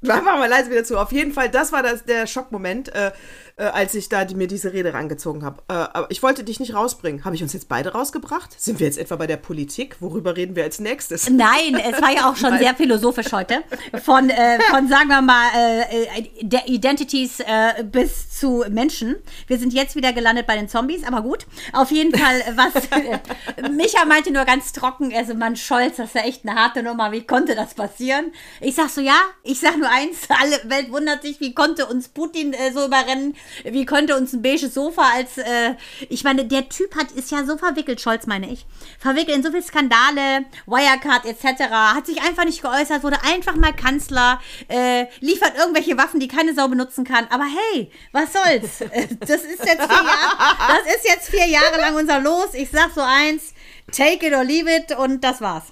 Wir mal leise wieder zu. Auf jeden Fall, das war das, der Schockmoment, äh, äh, als ich da die, mir diese Rede rangezogen habe. Äh, aber ich wollte dich nicht rausbringen. Habe ich uns jetzt beide rausgebracht? Sind wir jetzt etwa bei der Politik? Worüber reden wir als nächstes? Nein, es war ja auch schon sehr philosophisch heute. Von, äh, von sagen wir mal, äh, der Identities äh, bis zu Menschen. Wir sind jetzt wieder gelandet bei den Zombies, aber gut. Auf jeden Fall, was Micha meinte nur ganz trocken, also Mann Scholz, das ist ja echt eine harte Nummer. Wie konnte das passieren? Ich sag so, ja, ich sag nur eins, alle Welt wundert sich, wie konnte uns Putin äh, so überrennen? Wie konnte uns ein beiges Sofa als, äh, ich meine, der Typ hat, ist ja so verwickelt, Scholz meine ich, verwickelt in so viele Skandale, Wirecard etc., hat sich einfach nicht geäußert, wurde einfach mal Kanzler, äh, liefert irgendwelche Waffen, die keine Sau benutzen kann. Aber hey, was soll's? Äh, Das ist jetzt vier Jahre, das ist jetzt vier Jahre lang unser Los. Ich sag so eins, take it or leave it und das war's.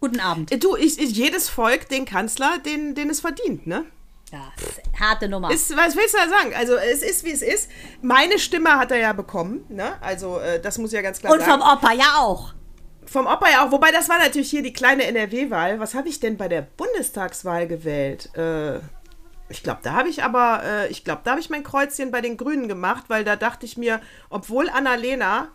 Guten Abend. Du, ich, ich, jedes Volk den Kanzler, den, den es verdient, ne? Ist harte Nummer. Ist, was willst du da sagen? Also, es ist, wie es ist. Meine Stimme hat er ja bekommen, ne? Also, äh, das muss ich ja ganz klar und sagen. vom Opa ja auch. Vom Opa ja auch, wobei das war natürlich hier die kleine NRW-Wahl. Was habe ich denn bei der Bundestagswahl gewählt? Äh, ich glaube, da habe ich aber, äh, ich glaube, da habe ich mein Kreuzchen bei den Grünen gemacht, weil da dachte ich mir, obwohl Annalena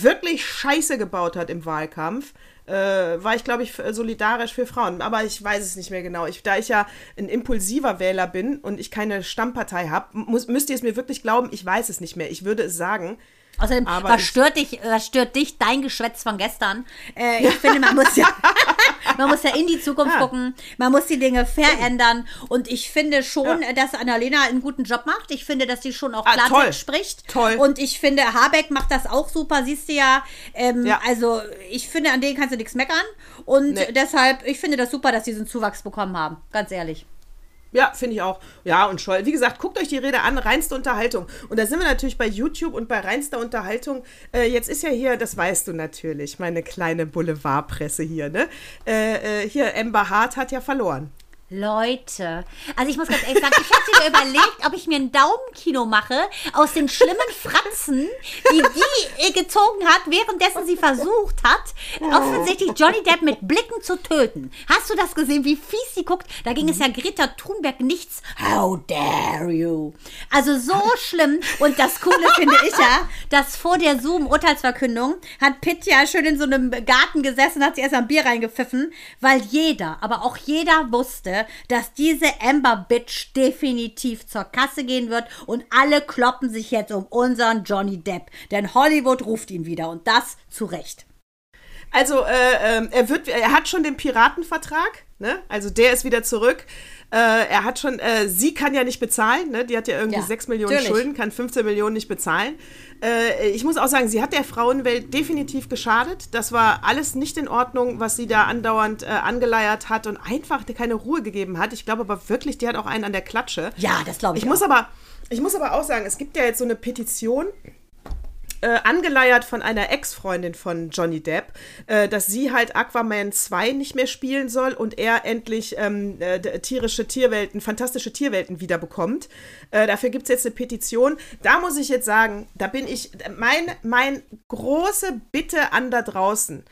wirklich Scheiße gebaut hat im Wahlkampf, äh, war ich, glaube ich, solidarisch für Frauen. Aber ich weiß es nicht mehr genau. Ich, da ich ja ein impulsiver Wähler bin und ich keine Stammpartei habe, müsst ihr es mir wirklich glauben, ich weiß es nicht mehr. Ich würde es sagen. Außerdem, Aber was stört dich, was stört dich, dein Geschwätz von gestern? Äh, ich finde, man muss ja, man muss ja in die Zukunft Ja. gucken, man muss die Dinge verändern und ich finde schon, äh, dass Annalena einen guten Job macht. Ich finde, dass sie schon auch Ah, Klartext toll. spricht. Toll. Und ich finde, Habeck macht das auch super, siehst du ja. Ähm, Ja. Also, ich finde, an denen kannst du nichts meckern. Und Nee. deshalb, ich finde das super, dass sie diesen Zuwachs bekommen haben. Ganz ehrlich. Ja, finde ich auch. Ja, und Scholl. Wie gesagt, guckt euch die Rede an, reinste Unterhaltung. Und da sind wir natürlich bei YouTube und bei reinster Unterhaltung. Äh, jetzt ist ja hier, das weißt du natürlich, meine kleine Boulevardpresse hier, ne? Äh, äh, hier, Amber Hart hat ja verloren. Leute, also ich muss ganz ehrlich sagen, ich habe mir überlegt, ob ich mir ein Daumenkino mache aus den schlimmen Fratzen, die die äh, gezogen hat, währenddessen sie versucht hat, offensichtlich Johnny Depp mit Blicken zu töten. Hast du das gesehen, wie fies sie guckt? Da ging es ja Greta Thunberg nichts. How dare you? Also so schlimm. Und das Coole finde ich ja, dass vor der Zoom-Urteilsverkündung hat Pitt ja schön in so einem Garten gesessen, hat sie erst ein Bier reingepfiffen, weil jeder, aber auch jeder wusste, dass diese Amber Bitch definitiv zur Kasse gehen wird und alle kloppen sich jetzt um unseren Johnny Depp. Denn Hollywood ruft ihn wieder und das zu Recht. Also, äh, ähm, er wird, er hat schon den Piratenvertrag, ne? Also der ist wieder zurück. Äh, er hat schon, äh, sie kann ja nicht bezahlen, ne? Die hat ja irgendwie Ja, 6 Millionen natürlich. Schulden, kann 15 Millionen nicht bezahlen. Äh, ich muss auch sagen, sie hat der Frauenwelt definitiv geschadet. Das war alles nicht in Ordnung, was sie da andauernd äh, angeleiert hat und einfach keine Ruhe gegeben hat. Ich glaube aber wirklich, die hat auch einen an der Klatsche. Ja, das glaube ich, Ich muss auch. aber, ich muss aber auch sagen, es gibt ja jetzt so eine Petition, äh, angeleiert von einer Ex-Freundin von Johnny Depp, äh, dass sie halt Aquaman 2 nicht mehr spielen soll und er endlich ähm, äh, tierische Tierwelten, fantastische Tierwelten wiederbekommt. Äh, dafür gibt es jetzt eine Petition. Da muss ich jetzt sagen, da bin ich, mein, mein große Bitte an da draußen.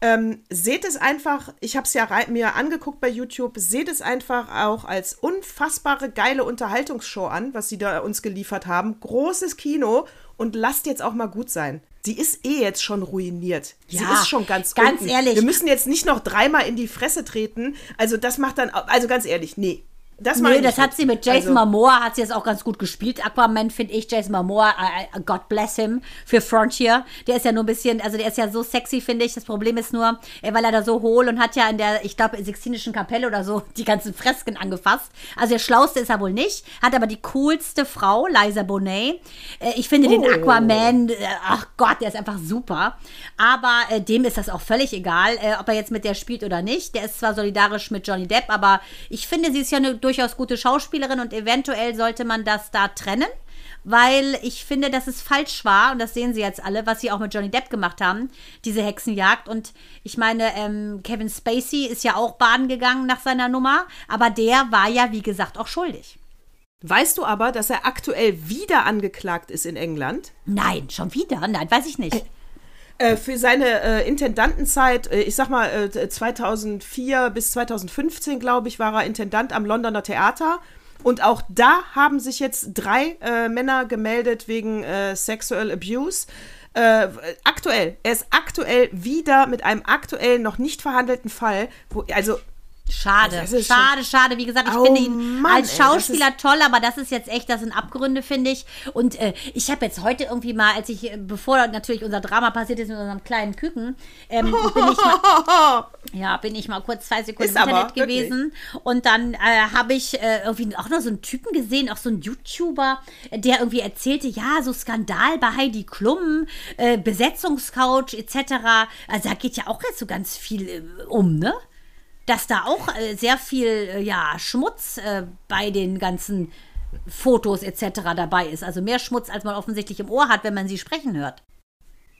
Ähm, seht es einfach, ich habe es ja mir angeguckt bei YouTube, seht es einfach auch als unfassbare geile Unterhaltungsshow an, was sie da uns geliefert haben. Großes Kino und lasst jetzt auch mal gut sein. Sie ist eh jetzt schon ruiniert. Sie Ja, ist schon ganz ganz unten. ehrlich. Wir müssen jetzt nicht noch dreimal in die Fresse treten. Also das macht dann, also ganz ehrlich, nee. Das Nee, das hat sie mit Jason Also- Momoa, hat sie jetzt auch ganz gut gespielt. Aquaman finde ich, Jason Momoa, äh, God bless him, für Frontier. Der ist ja nur ein bisschen, also der ist ja so sexy, finde ich. Das Problem ist nur, weil er da so hohl und hat ja in der, ich glaube, Sixtinischen Kapelle oder so die ganzen Fresken angefasst. Also der Schlauste ist er wohl nicht, hat aber die coolste Frau, Liza Bonet. Äh, ich finde den Oh. Aquaman, äh, ach Gott, der ist einfach super. Aber äh, dem ist das auch völlig egal, äh, ob er jetzt mit der spielt oder nicht. Der ist zwar solidarisch mit Johnny Depp, aber ich finde, sie ist ja eine durchaus gute Schauspielerin und eventuell sollte man das da trennen. Weil ich finde, dass es falsch war, und das sehen sie jetzt alle, was sie auch mit Johnny Depp gemacht haben, diese Hexenjagd. Und ich meine, ähm, Kevin Spacey ist ja auch baden gegangen nach seiner Nummer, aber der war ja, wie gesagt, auch schuldig. Weißt du aber, dass er aktuell wieder angeklagt ist in England? Nein, schon wieder? Nein, weiß ich nicht. Äh, für seine äh, Intendantenzeit, äh, ich sag mal äh, 2004 bis 2015, glaube ich, war er Intendant am Londoner Theater. Und auch da haben sich jetzt drei äh, Männer gemeldet wegen äh, Sexual Abuse. Äh, aktuell, er ist aktuell wieder mit einem aktuell noch nicht verhandelten Fall, wo, also Schade, ist schade, schade. Wie gesagt, ich Oh, finde ihn Mann, als ey, Schauspieler toll, aber das ist jetzt echt, das sind Abgründe, finde ich. Und äh, ich habe jetzt heute irgendwie mal, als ich, äh, bevor natürlich unser Drama passiert ist mit unserem kleinen Küken, ähm, bin ich mal, ja, bin ich mal kurz zwei Sekunden im Internet gewesen. Und dann äh, habe ich äh, irgendwie auch noch so einen Typen gesehen, auch so einen YouTuber, der irgendwie erzählte, ja, so Skandal bei Heidi Klum, äh, Besetzungscouch etc. Also da geht ja auch jetzt so ganz viel äh, um, ne? Dass da auch äh, sehr viel äh, ja, Schmutz äh, bei den ganzen Fotos etc. dabei ist. Also mehr Schmutz, als man offensichtlich im Ohr hat, wenn man sie sprechen hört.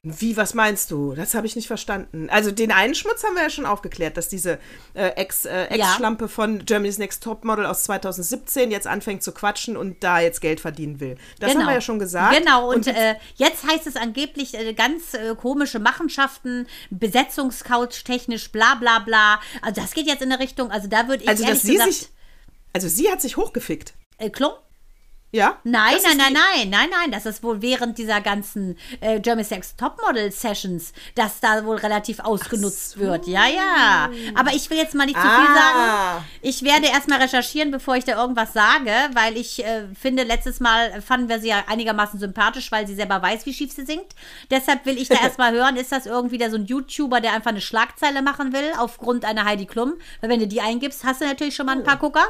Wie, was meinst du? Das habe ich nicht verstanden. Also den einen Schmutz haben wir ja schon aufgeklärt, dass diese äh, Ex, äh, Ex-Schlampe von Germany's Next Topmodel aus 2017 jetzt anfängt zu quatschen und da jetzt Geld verdienen will. Das haben wir ja schon gesagt. Genau, und, jetzt- äh, jetzt heißt es angeblich äh, ganz äh, komische Machenschaften, Besetzungscouch technisch, bla bla bla. Also das geht jetzt in eine Richtung, also da würde ich also, ehrlich dass sie gesagt... sich. Also sie hat sich hochgefickt. äh, Klum? Ja? Nein, nein, nein, nein, nein, nein. Das ist wohl während dieser ganzen äh, German Sex Topmodel Sessions, dass da wohl relativ ausgenutzt wird. Ja, ja. Aber ich will jetzt mal nicht zu viel Ah. sagen. Ich werde erstmal recherchieren, bevor ich da irgendwas sage, weil ich äh, finde, letztes Mal fanden wir sie ja einigermaßen sympathisch, weil sie selber weiß, wie schief sie singt. Deshalb will ich da erstmal hören, ist das irgendwie da so ein YouTuber, der einfach eine Schlagzeile machen will, aufgrund einer Heidi Klum? Weil wenn du die eingibst, hast du natürlich schon mal ein paar Gucker.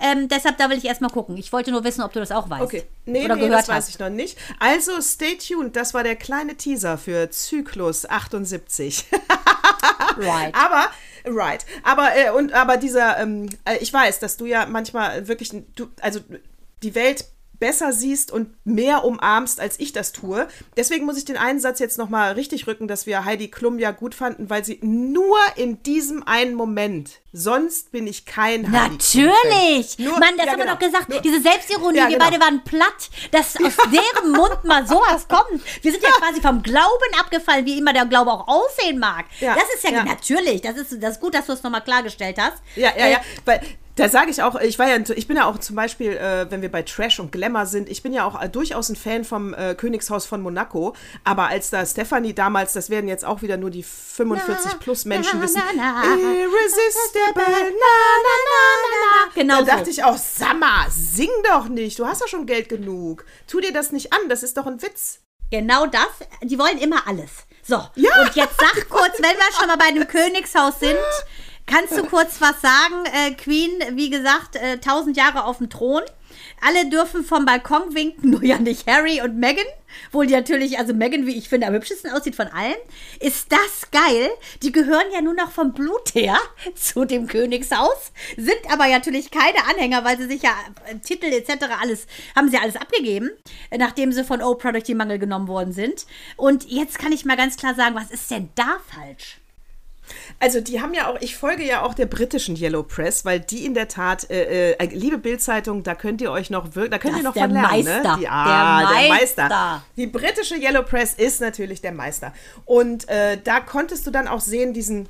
Ähm, deshalb, da will ich erstmal gucken. Ich wollte nur wissen, ob du das auch weißt. Okay. Nee, oder nee, gehört das weiß hast. ich noch nicht. Also stay tuned. Das war der kleine Teaser für Zyklus 78. Right. Aber, right. Aber, äh, und, aber dieser, ähm, äh, ich weiß, dass du ja manchmal wirklich, du, also die Welt besser siehst und mehr umarmst, als ich das tue. Deswegen muss ich den einen Satz jetzt nochmal richtig rücken, dass wir Heidi Klum ja gut fanden, weil sie nur in diesem einen Moment, sonst bin ich kein Heidi Klum-Fan. Natürlich! Nur- Mann, das ja, haben wir genau. doch gesagt. Nur- Diese Selbstironie, Ja, wir genau. beide waren platt, dass aus deren Mund mal sowas kommt. Wir sind ja quasi vom Glauben abgefallen, wie immer der Glaube auch aussehen mag. Ja, Das ist ja, ja. natürlich, das ist, das ist gut, dass du es nochmal klargestellt hast. Ja, ja, Äh, ja. Weil da sage ich auch, ich war ja, ich bin ja auch zum Beispiel, äh, wenn wir bei Trash und Glamour sind, ich bin ja auch äh, durchaus ein Fan vom äh, Königshaus von Monaco. Aber als da Stephanie damals, das werden jetzt auch wieder nur die 45 plus Menschen wissen, irresistible, na, na, na, na, na. Genau Da dachte ich auch, Sammer, sing doch nicht, du hast doch schon Geld genug. Tu dir das nicht an, das ist doch ein Witz. Genau das. Die wollen immer alles. So. Ja. Und jetzt sag kurz, wenn wir schon mal bei dem Königshaus sind, kannst du kurz was sagen? Äh, Queen, wie gesagt, äh, 1000 Jahre auf dem Thron. Alle dürfen vom Balkon winken, nur ja nicht Harry und Meghan. Wohl die natürlich, also Meghan, wie ich finde, am hübschesten aussieht von allen. Ist das geil? Die gehören ja nur noch vom Blut her zu dem Königshaus, sind aber natürlich keine Anhänger, weil sie sich ja äh, Titel etc. alles, haben sie alles abgegeben, nachdem sie von Oprah durch die Mangel genommen worden sind. Und jetzt kann ich mal ganz klar sagen, was ist denn da falsch? Also die haben ja auch, ich folge ja auch der britischen Yellow Press, weil die in der Tat, äh, äh, liebe Bildzeitung, da könnt ihr euch noch wirklich, da könnt Das ihr noch von lernen. Meister. Ne? Die, ah, Der der, Meister. Meister. Die britische Yellow Press ist natürlich der Meister. Und äh, da konntest du dann auch sehen, diesen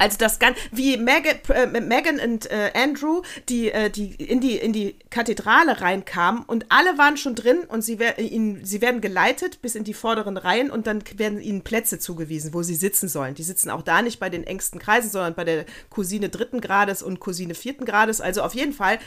Also das ganz wie Megan, äh, Megan und äh, Andrew, die, äh, die in die in die Kathedrale reinkamen und alle waren schon drin und sie, wer, ihnen, sie werden geleitet bis in die vorderen Reihen und dann werden ihnen Plätze zugewiesen, wo sie sitzen sollen. Die sitzen auch da nicht bei den engsten Kreisen, sondern bei der Cousine dritten Grades und Cousine vierten Grades. Also auf jeden Fall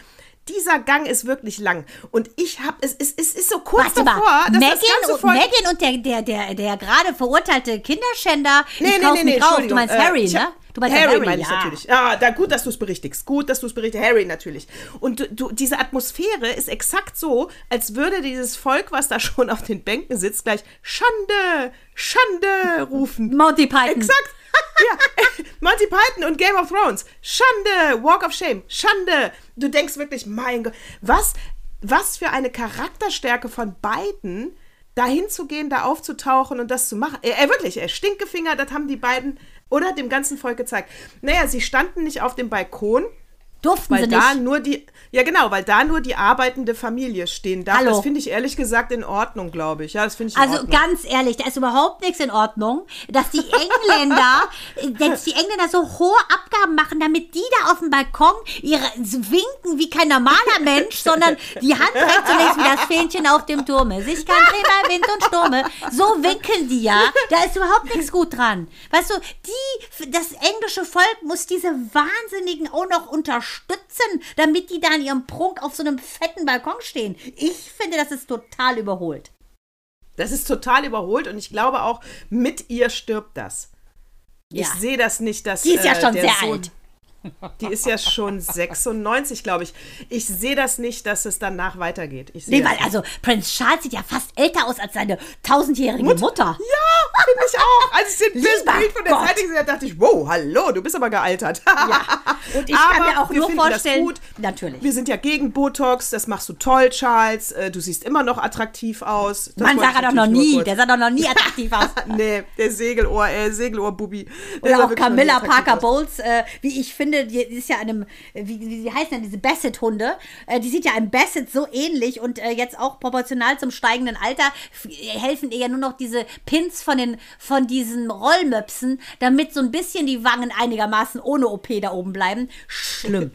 dieser Gang ist wirklich lang. Und ich habe, es, es, es ist so kurz Warte davor, mal, dass Megan, das und, Megan und der, der, der, der gerade verurteilte Kinderschänder, Nee, ich nee, nee, mich nee, drauf. Du meinst äh, Harry, ich ne? Du meinst Harry, Harry, meine ich ja. natürlich. Ja, da, gut, dass du es berichtigst. Gut, dass du es berichtigst. Harry natürlich. Und du, du, diese Atmosphäre ist exakt so, als würde dieses Volk, was da schon auf den Bänken sitzt, gleich Schande, Schande rufen. Monty Python. Exakt. Ja, Monty Python und Game of Thrones. Schande, Walk of Shame. Schande. Du denkst wirklich, mein Gott, was, was für eine Charakterstärke von beiden, da hinzugehen, da aufzutauchen und das zu machen. Äh, wirklich, äh, Stinkefinger, das haben die beiden oder dem ganzen Volk gezeigt. Naja, sie standen nicht auf dem Balkon, Durften weil sie da nicht. nur die, ja genau, weil da nur die arbeitende Familie stehen darf. Hallo. Das finde ich ehrlich gesagt in Ordnung, glaube ich. Ja, das finde ich Also Ordnung. ganz ehrlich, da ist überhaupt nichts in Ordnung, dass die Engländer, dass die Engländer so hohe Abgaben machen, damit die da auf dem Balkon ihre winken wie kein normaler Mensch, sondern die Hand rechts und links wie das Fähnchen auf dem Turme. Sich kein Thema, Wind und Stürme. So winken die ja. Da ist überhaupt nichts gut dran. Weißt du, die, das englische Volk muss diese Wahnsinnigen auch noch unterstützen, damit die da in ihrem Prunk auf so einem fetten Balkon stehen. Ich finde, das ist total überholt. Das ist total überholt und ich glaube auch, mit ihr stirbt das. Ich Ja. sehe das nicht, dass. Die ist ja äh, schon sehr Sohn- alt. Die ist ja schon 96, glaube ich. Ich sehe das nicht, dass es danach weitergeht. Ich Nee, weil also Prince Charles sieht ja fast älter aus als seine tausendjährige Mutter. Ja, finde ich auch. Als ich den Bild von der Gott. Seite gesehen habe, dachte ich, wow, hallo, du bist aber gealtert. Ja. Und ich kann Aber mir auch nur vorstellen, gut. natürlich. Wir sind ja gegen Botox, das machst du toll, Charles. Äh, Du siehst immer noch attraktiv aus. Das Man wollte sah er doch noch nie. Der sah doch noch nie attraktiv aus. Nee, der Segelohr, äh, Segelohr-Bubi. Oder auch Camilla Parker. Bowles, äh, wie ich finde, die ist ja einem, wie, wie heißen denn diese Basset-Hunde? Äh, die sieht ja einem Basset so ähnlich und äh, jetzt auch proportional zum steigenden Alter helfen ihr ja nur noch diese Pins von den von diesen Rollmöpsen, damit so ein bisschen die Wangen einigermaßen ohne OP da oben bleiben. Schlimm.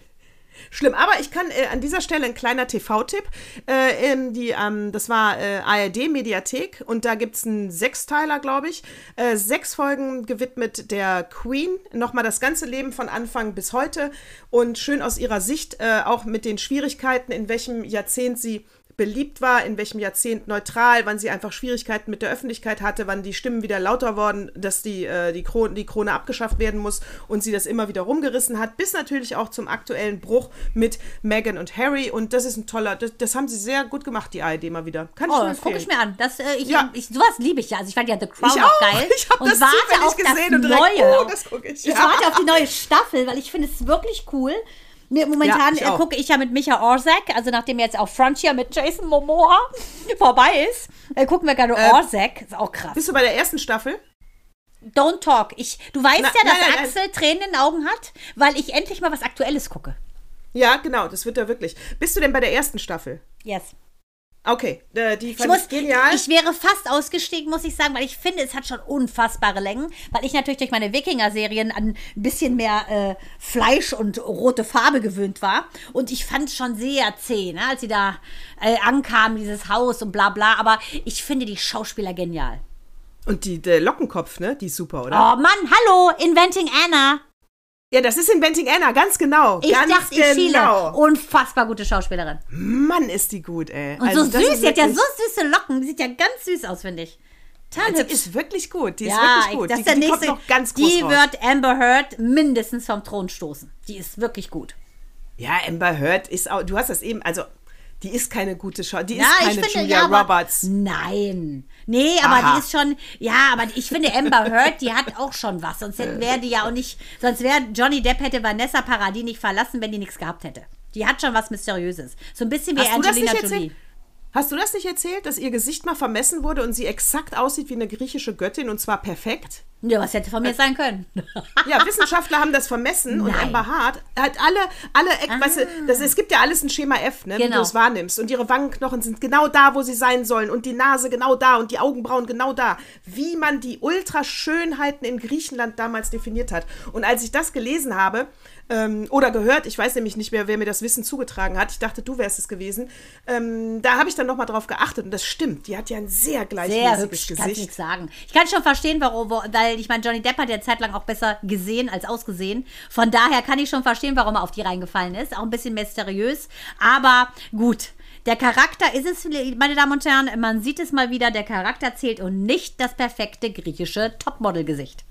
Schlimm, aber ich kann äh, an dieser Stelle ein kleiner TV-Tipp. Äh, in die, ähm, das war äh, ARD-Mediathek und da gibt es einen Sechsteiler, glaube ich. Äh, sechs Folgen gewidmet der Queen. Nochmal das ganze Leben von Anfang bis heute und schön aus ihrer Sicht, äh, auch mit den Schwierigkeiten, in welchem Jahrzehnt sie beliebt war, in welchem Jahrzehnt neutral, wann sie einfach Schwierigkeiten mit der Öffentlichkeit hatte, wann die Stimmen wieder lauter wurden, dass die, äh, die, Krone, die Krone abgeschafft werden muss und sie das immer wieder rumgerissen hat, bis natürlich auch zum aktuellen Bruch mit Meghan und Harry. Und das ist ein toller, das, das haben sie sehr gut gemacht, die ARD mal wieder. Kann ich Oh, nur das gucke ich mir an. Das, äh, ich, Ja. ich, sowas liebe ich ja. Also ich fand ja The Crown Ich auch auch. geil. Ich hab und das warte auf gesehen das und direkt, Neue. oh, das guck ich. Ich Ja. warte auf die neue Staffel, weil ich finde es wirklich cool. Mir, momentan Ja, ich äh, gucke ich ja mit Micha Orsak, also nachdem jetzt auch Frontier mit Jason Momoa vorbei ist, äh, gucken wir gerade Äh, Orsak. Ist auch krass. Bist du bei der ersten Staffel? Don't talk. Ich, du weißt Na- ja, dass nein, nein, nein. Axel Tränen in den Augen hat, weil ich endlich mal was Aktuelles gucke. Ja, genau, das wird er wirklich. Bist du denn bei der ersten Staffel? Yes. Okay, äh, die Ich, fand muss, ich genial. ich wäre fast ausgestiegen, muss ich sagen, weil ich finde, es hat schon unfassbare Längen, weil ich natürlich durch meine Wikinger-Serien an ein bisschen mehr äh, Fleisch und rote Farbe gewöhnt war. Und ich fand es schon sehr zäh, ne, als sie da äh, ankamen, dieses Haus und bla bla. Aber ich finde die Schauspieler genial. Und die, der Lockenkopf, ne? Die ist super, oder? Oh Mann, hallo, Inventing Anna. Ja, das ist Inventing Anna, ganz genau. Ich ganz dachte, genau. Unfassbar gute Schauspielerin. Mann, ist die gut, ey. Und Also, so süß, ist sie hat ja so süße Locken. Sieht ja ganz süß aus, finde ich. Total Die hübsch. ist wirklich gut. Die ist ja, wirklich gut. das die, ist der die nächste. kommt noch ganz groß die raus. wird Amber Heard mindestens vom Thron stoßen. Die ist wirklich gut. Ja, Amber Heard ist auch. Du hast das eben. Also, die ist keine gute Schau. Die ist keine finde, Julia ja, aber, Roberts. Nein. Nee, aber Aha. die ist schon, ja, aber ich finde Amber Heard, die hat auch schon was. Sonst wäre die ja auch nicht, sonst wäre Johnny Depp hätte Vanessa Paradis nicht verlassen, wenn die nichts gehabt hätte. Die hat schon was Mysteriöses. So ein bisschen wie Hast Angelina Jolie. Hast du das nicht erzählt, dass ihr Gesicht mal vermessen wurde und sie exakt aussieht wie eine griechische Göttin und zwar perfekt? Ja, was hätte von mir sein können? Ja, Wissenschaftler haben das vermessen und Nein. Amber Hart hat alle, alle Eck, weißt du, das, es gibt ja alles ein Schema F, ne, wie Genau. du es wahrnimmst. Und ihre Wangenknochen sind genau da, wo sie sein sollen und die Nase genau da und die Augenbrauen genau da. Wie man die Ultraschönheiten in Griechenland damals definiert hat. Und als ich das gelesen habe, ähm, oder gehört, ich weiß nämlich nicht mehr, wer mir das Wissen zugetragen hat, ich dachte, du wärst es gewesen, ähm, da habe ich dann nochmal drauf geachtet und das stimmt, die hat ja ein sehr Sehr gleichmäßiges hübsch, kannst Gesicht. nichts sagen. Ich kann schon verstehen, warum, weil ich meine, Johnny Depp hat ja zeitlang auch besser gesehen als ausgesehen. Von daher kann ich schon verstehen, warum er auf die reingefallen ist. Auch ein bisschen mysteriös. Aber gut. Der Charakter ist es, meine Damen und Herren, man sieht es mal wieder, der Charakter zählt und nicht das perfekte griechische Topmodel-Gesicht.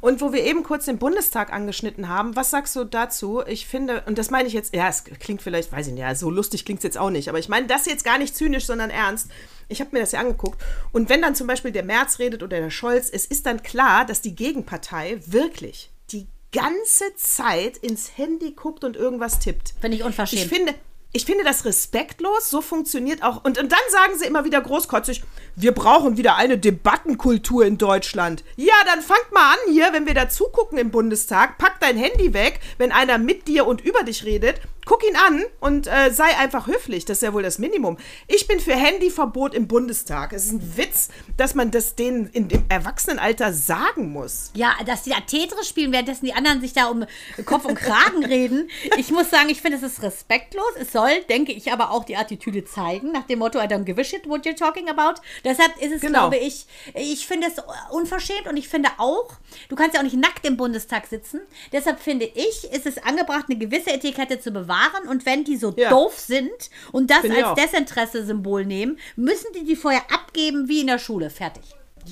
Und wo wir eben kurz den Bundestag angeschnitten haben, was sagst du dazu? Ich finde, und das meine ich jetzt, ja, es klingt vielleicht, weiß ich nicht, ja, so lustig klingt es jetzt auch nicht, aber ich meine das jetzt gar nicht zynisch, sondern ernst. Ich habe mir das ja angeguckt. Und wenn dann zum Beispiel der Merz redet oder der Scholz, es ist dann klar, dass die Gegenpartei wirklich die ganze Zeit ins Handy guckt und irgendwas tippt. Finde ich unverschämt. Ich finde, ich finde das respektlos, so funktioniert auch. Und, und dann sagen sie immer wieder großkotzig, wir brauchen wieder eine Debattenkultur in Deutschland. Ja, dann fangt mal an hier, wenn wir da zugucken im Bundestag, pack dein Handy weg, wenn einer mit dir und über dich redet, guck ihn an und äh, sei einfach höflich. Das ist ja wohl das Minimum. Ich bin für Handyverbot im Bundestag. Es ist ein Witz, dass man das denen in dem Erwachsenenalter sagen muss. Ja, dass die da Tetris spielen, währenddessen die anderen sich da um Kopf und Kragen reden. Ich muss sagen, ich finde, es ist respektlos. Es soll, denke ich, aber auch die Attitüde zeigen, nach dem Motto, I don't give a shit what you're talking about. Deshalb ist es, Genau. glaube ich, ich finde es unverschämt und ich finde auch, du kannst ja auch nicht nackt im Bundestag sitzen. Deshalb finde ich, ist es angebracht, eine gewisse Etikette zu bewahren und wenn die so Ja. doof sind und das ich als. Desinteresse-Symbol nehmen, müssen die die vorher abgeben wie in der Schule. Fertig.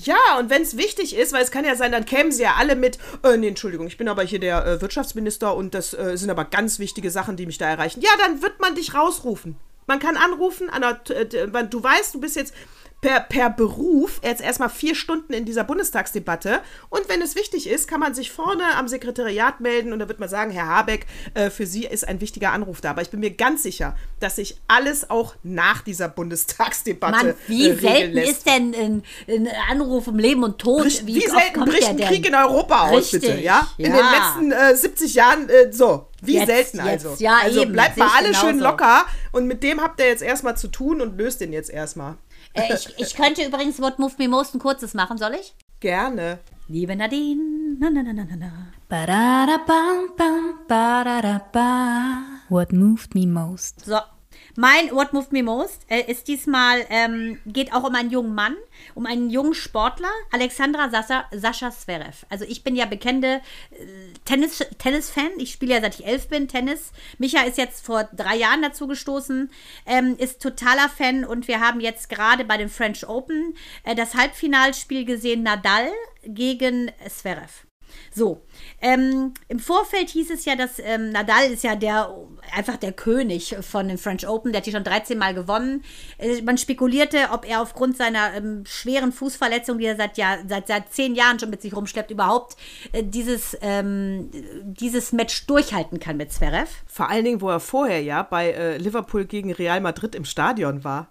Ja, und wenn es wichtig ist, weil es kann ja sein, dann kämen sie ja alle mit, äh, nee, Entschuldigung, ich bin aber hier der äh, Wirtschaftsminister und das äh, sind aber ganz wichtige Sachen, die mich da erreichen. Ja, dann wird man dich rausrufen. Man kann anrufen, an der, äh, du weißt, du bist jetzt per, per Beruf jetzt erstmal vier Stunden in dieser Bundestagsdebatte und wenn es wichtig ist, kann man sich vorne am Sekretariat melden und da wird man sagen, Herr Habeck, äh, für Sie ist ein wichtiger Anruf da. Aber ich bin mir ganz sicher, dass sich alles auch nach dieser Bundestagsdebatte Mann, wie äh, selten lässt. ist denn ein, ein Anruf um Leben und Tod? Bricht, wie, oft selten bricht ein? Krieg in Europa aus, Richtig, bitte, ja? In ja. den letzten äh, 70 Jahren, äh, so, wie Jetzt- selten jetzt, also. ja, also eben, bleibt mal alle schön genauso. locker und mit dem habt ihr jetzt erstmal zu tun und löst den jetzt erstmal. Äh, ich, ich könnte übrigens What Moved Me Most ein kurzes machen, soll ich? Gerne. Liebe Nadine, na na na na na na. Ba-da-da-bam-bam, ba-da-da-ba. What moved me most? So, mein What Moved Me Most äh, ist diesmal, ähm, geht auch um einen jungen Mann, um einen jungen Sportler, Alexandra Sascha, Sascha Zverev. Also ich bin ja bekannte äh, Tennis, Tennis-Fan. Ich spiele ja seit ich elf bin Tennis. Micha ist jetzt vor drei Jahren dazu gestoßen, ähm, ist totaler Fan und wir haben jetzt gerade bei den French Open äh, das Halbfinalspiel gesehen, Nadal gegen Zverev. So, ähm, im Vorfeld hieß es ja, dass ähm, Nadal ist ja der einfach der König von den French Open, der hat die schon 13 Mal gewonnen. Äh, man spekulierte, ob er aufgrund seiner ähm, schweren Fußverletzung, die er seit, Jahr, seit, seit zehn Jahren schon mit sich rumschleppt, überhaupt äh, dieses, ähm, dieses Match durchhalten kann mit Zverev. Vor allen Dingen, wo er vorher ja bei äh, Liverpool gegen Real Madrid im Stadion war.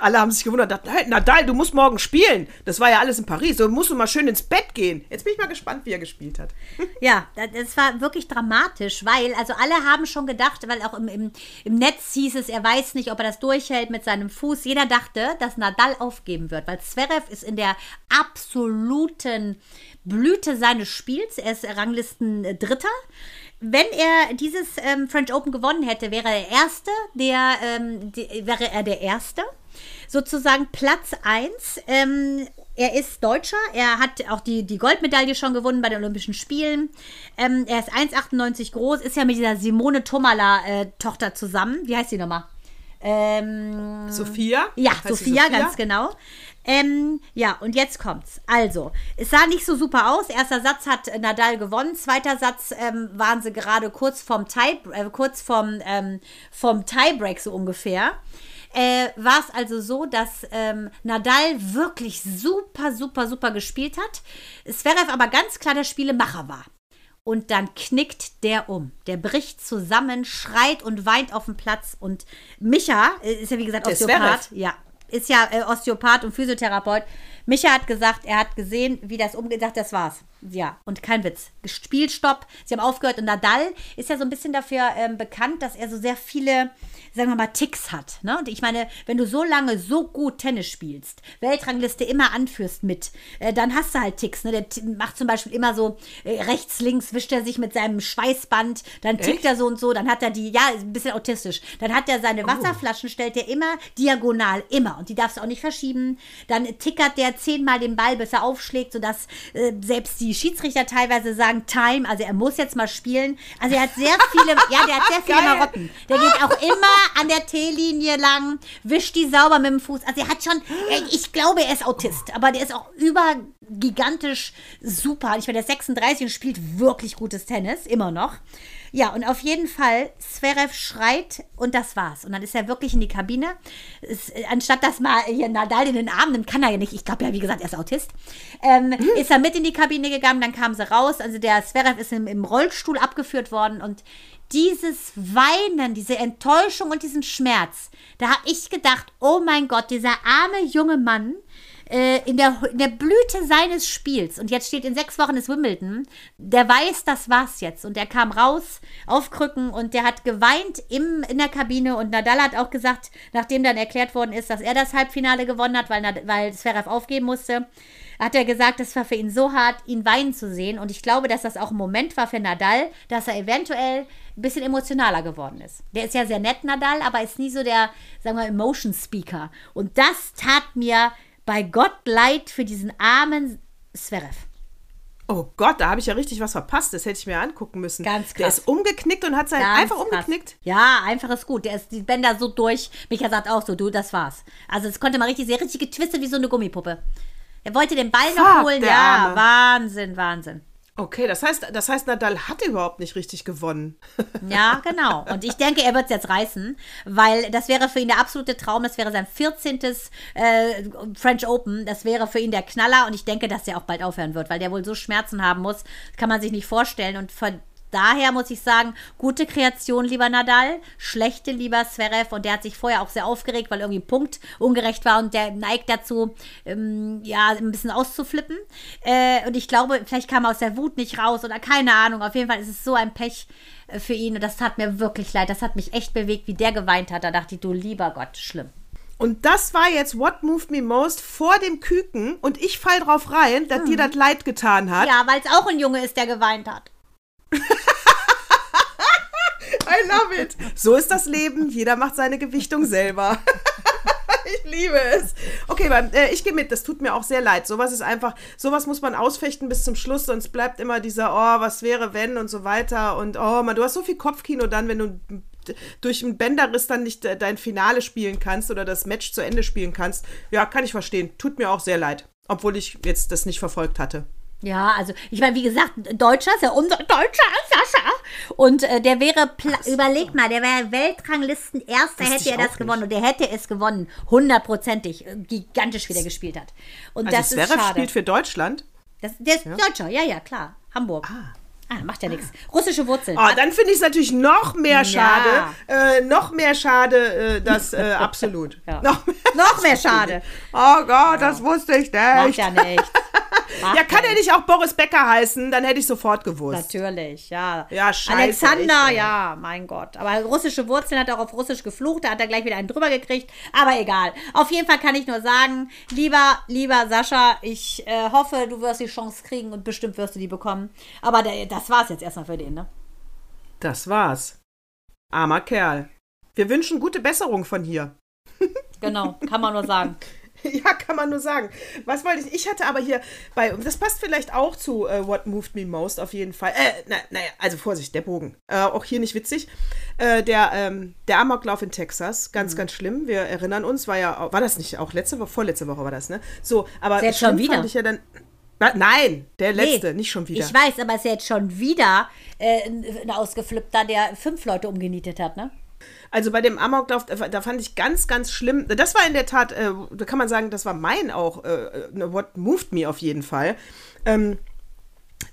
Alle haben sich gewundert, dachten, Nadal, du musst morgen spielen. Das war ja alles in Paris. So musst du mal schön ins Bett gehen. Jetzt bin ich mal gespannt, wie er gespielt hat. Ja, da- das war wirklich dramatisch, weil, also alle haben schon gedacht, weil auch im, im, im Netz hieß es, er weiß nicht, ob er das durchhält mit seinem Fuß. Jeder dachte, dass Nadal aufgeben wird, weil Zverev ist in der absoluten Blüte seines Spiels. Er ist Ranglisten Dritter. Wenn er dieses ähm, French Open gewonnen hätte, wäre er Erste, der, ähm, die, wäre er der Erste. Sozusagen Platz 1. Ähm, er ist Deutscher, er hat auch die, die Goldmedaille schon gewonnen bei den Olympischen Spielen. Ähm, er ist 1,98 groß, ist ja mit dieser Simone Tomala-Tochter zusammen. Wie heißt die nochmal? Ähm, Sophia? ja, sie Sophia, ganz genau. Ähm, ja, und jetzt kommt's. Also, es sah nicht so super aus. Erster Satz hat Nadal gewonnen. Zweiter Satz ähm, waren sie gerade kurz vom Tie, äh, kurz vom, ähm, vom Tiebreak so ungefähr. Äh, war es also so, dass ähm, Nadal wirklich super, super, super gespielt hat. Zverev aber ganz klar der Spielemacher war. und dann knickt der um. Der bricht zusammen, schreit und weint auf dem Platz. Und Micha äh, ist ja wie gesagt Der Osteopath. Zverev. Ja, ist ja äh, Osteopath und Physiotherapeut. Micha hat gesagt, er hat gesehen, wie das umgedacht, das war's. Ja, und kein Witz. Spielstopp, sie haben aufgehört und Nadal ist ja so ein bisschen dafür ähm, bekannt, dass er so sehr viele, sagen wir mal, Ticks hat. Ne? Und ich meine, wenn du so lange so gut Tennis spielst, Weltrangliste immer anführst mit, äh, dann hast du halt Ticks. Ne? Der macht zum Beispiel immer so äh, rechts, links, wischt er sich mit seinem Schweißband, dann tickt Echt? er so und so, dann hat er die, ja, ist ein bisschen autistisch, dann hat er seine Wasserflaschen, stellt er immer diagonal, immer. Und die darfst du auch nicht verschieben. Dann tickert der zehnmal den Ball, bis er aufschlägt, sodass äh, selbst die Schiedsrichter teilweise sagen Time, also er muss jetzt mal spielen. Also er hat sehr viele, ja, der hat sehr viele Geil. Marotten. Der geht auch immer an der T-Linie lang, wischt die sauber mit dem Fuß. Also er hat schon, ich glaube, er ist Autist, aber der ist auch übergigantisch super. Ich meine, der ist 36 und spielt wirklich gutes Tennis, immer noch. Ja, und auf jeden Fall, Zverev schreit und das war's. Und dann ist er wirklich in die Kabine. Es, äh, anstatt dass mal hier Nadal in den Arm nimmt, kann er ja nicht. Ich glaube ja, wie gesagt, er ist Autist. Ähm, Ist er mit in die Kabine gegangen, dann kamen sie raus. Also der Zverev ist im, im Rollstuhl abgeführt worden und dieses Weinen, diese Enttäuschung und diesen Schmerz, da habe ich gedacht, oh mein Gott, dieser arme junge Mann, äh, in, der, in der Blüte seines Spiels und jetzt steht in sechs Wochen ist Wimbledon, der weiß, das war's jetzt. Und der kam raus auf Krücken und der hat geweint im, in der Kabine und Nadal hat auch gesagt, nachdem dann erklärt worden ist, dass er das Halbfinale gewonnen hat, weil, weil Zverev aufgeben musste, hat er gesagt, es war für ihn so hart, ihn weinen zu sehen. Und ich glaube, dass das auch ein Moment war für Nadal, dass er eventuell ein bisschen emotionaler geworden ist. Der ist ja sehr nett, Nadal, aber ist nie so der, sagen wir, Emotion Speaker. Und das tat mir bei Gott leid für diesen armen Zverev. Oh Gott, da habe ich ja richtig was verpasst. Das hätte ich mir angucken müssen. Ganz Der krass. ist umgeknickt und hat sein Ganz einfach krass. umgeknickt. Ja, einfach ist gut. Der ist die Bänder so durch. Micha sagt auch so, du, das war's. Also es konnte mal richtig, sehr richtig getwistet wie so eine Gummipuppe. Er wollte den Ball noch Fuck, holen. der Ja, Arme. Wahnsinn, Wahnsinn. Okay, das heißt, das heißt, Nadal hat überhaupt nicht richtig gewonnen. Ja, genau. Und ich denke, er wird es jetzt reißen, weil das wäre für ihn der absolute Traum. Das wäre sein 14. Äh, French Open. Das wäre für ihn der Knaller. Und ich denke, dass der auch bald aufhören wird, weil der wohl so Schmerzen haben muss. Kann man sich nicht vorstellen. Und daher muss ich sagen, gute Kreation, lieber Nadal, schlechte, lieber Zverev. Und der hat sich vorher auch sehr aufgeregt, weil irgendwie ein Punkt ungerecht war und der neigt dazu, ähm, ja, ein bisschen auszuflippen. Äh, und ich glaube, vielleicht kam er aus der Wut nicht raus oder keine Ahnung. Auf jeden Fall ist es so ein Pech äh, für ihn und das tat mir wirklich leid. Das hat mich echt bewegt, wie der geweint hat. Da dachte ich, du lieber Gott, schlimm. Und das war jetzt What Moved Me Most vor dem Küken und ich fall drauf rein, dass dir das leid getan hat. Ja, weil es auch ein Junge ist, der geweint hat. I love it. So ist das Leben. Jeder macht seine Gewichtung selber. ich liebe es. Okay, beim, äh, ich gehe mit. Das tut mir auch sehr leid. Sowas ist einfach, sowas muss man ausfechten bis zum Schluss, sonst bleibt immer dieser, oh, was wäre, wenn und so weiter. Und oh, man, du hast so viel Kopfkino dann, wenn du durch einen Bänderriss dann nicht äh, dein Finale spielen kannst oder das Match zu Ende spielen kannst. Ja, kann ich verstehen. Tut mir auch sehr leid. Obwohl ich jetzt das nicht verfolgt hatte. Ja, also ich meine, wie gesagt, Deutscher ist ja unser Deutscher Sascha. Und äh, der wäre, pla- überleg mal, der wäre Weltranglisten Erster, hätte er das auch gewonnen. Und der hätte es gewonnen, hundertprozentig, äh, gigantisch, wie der gespielt hat. Und Also das ist Zverev schade. spielt für Deutschland. Das, der ist Deutscher, ja, ja, klar. Hamburg. Ah. macht ja nichts. Russische Wurzeln. Oh, dann finde ich es natürlich noch mehr Ja. schade. Äh, noch mehr schade, äh, das äh, absolut. Ja. Noch, mehr, Noch mehr schade. oh Gott, das wusste ich Macht nicht. ja nichts. Ja, kann er nicht auch Boris Becker heißen? Dann hätte ich sofort gewusst. Natürlich, ja. Ja, scheiße, Alexander, echt, ja, mein Gott. Aber russische Wurzeln hat er auch auf Russisch geflucht, da hat er gleich wieder einen drüber gekriegt. Aber egal. Auf jeden Fall kann ich nur sagen, lieber, lieber Sascha, ich äh, hoffe, du wirst die Chance kriegen und bestimmt wirst du die bekommen. Aber der, das war's jetzt erstmal für den, ne? Das war's. Armer Kerl. Wir wünschen gute Besserung von hier. Genau, kann man nur sagen. Ja, kann man nur sagen. Was wollte ich? Ich hatte aber hier bei, das passt vielleicht auch zu äh, What Moved Me Most auf jeden Fall. Äh, na, naja, also Vorsicht, der Bogen. Äh, auch hier nicht witzig. Äh, der, ähm, der Amoklauf in Texas, ganz, Mhm. ganz schlimm. Wir erinnern uns, war ja, war das nicht auch letzte Woche, vorletzte Woche war das, ne? So, aber jetzt schon wieder? fand ich ja dann. Na, nein, der letzte, Nee, nicht schon wieder. Ich weiß, aber es ist ja jetzt schon wieder äh, ein Ausgeflippter, der fünf Leute umgenietet hat, ne? Also bei dem Amoklauf, da fand ich ganz, ganz schlimm. Das war in der Tat, äh, da kann man sagen, das war mein auch, äh, äh, What Moved Me auf jeden Fall. Ähm,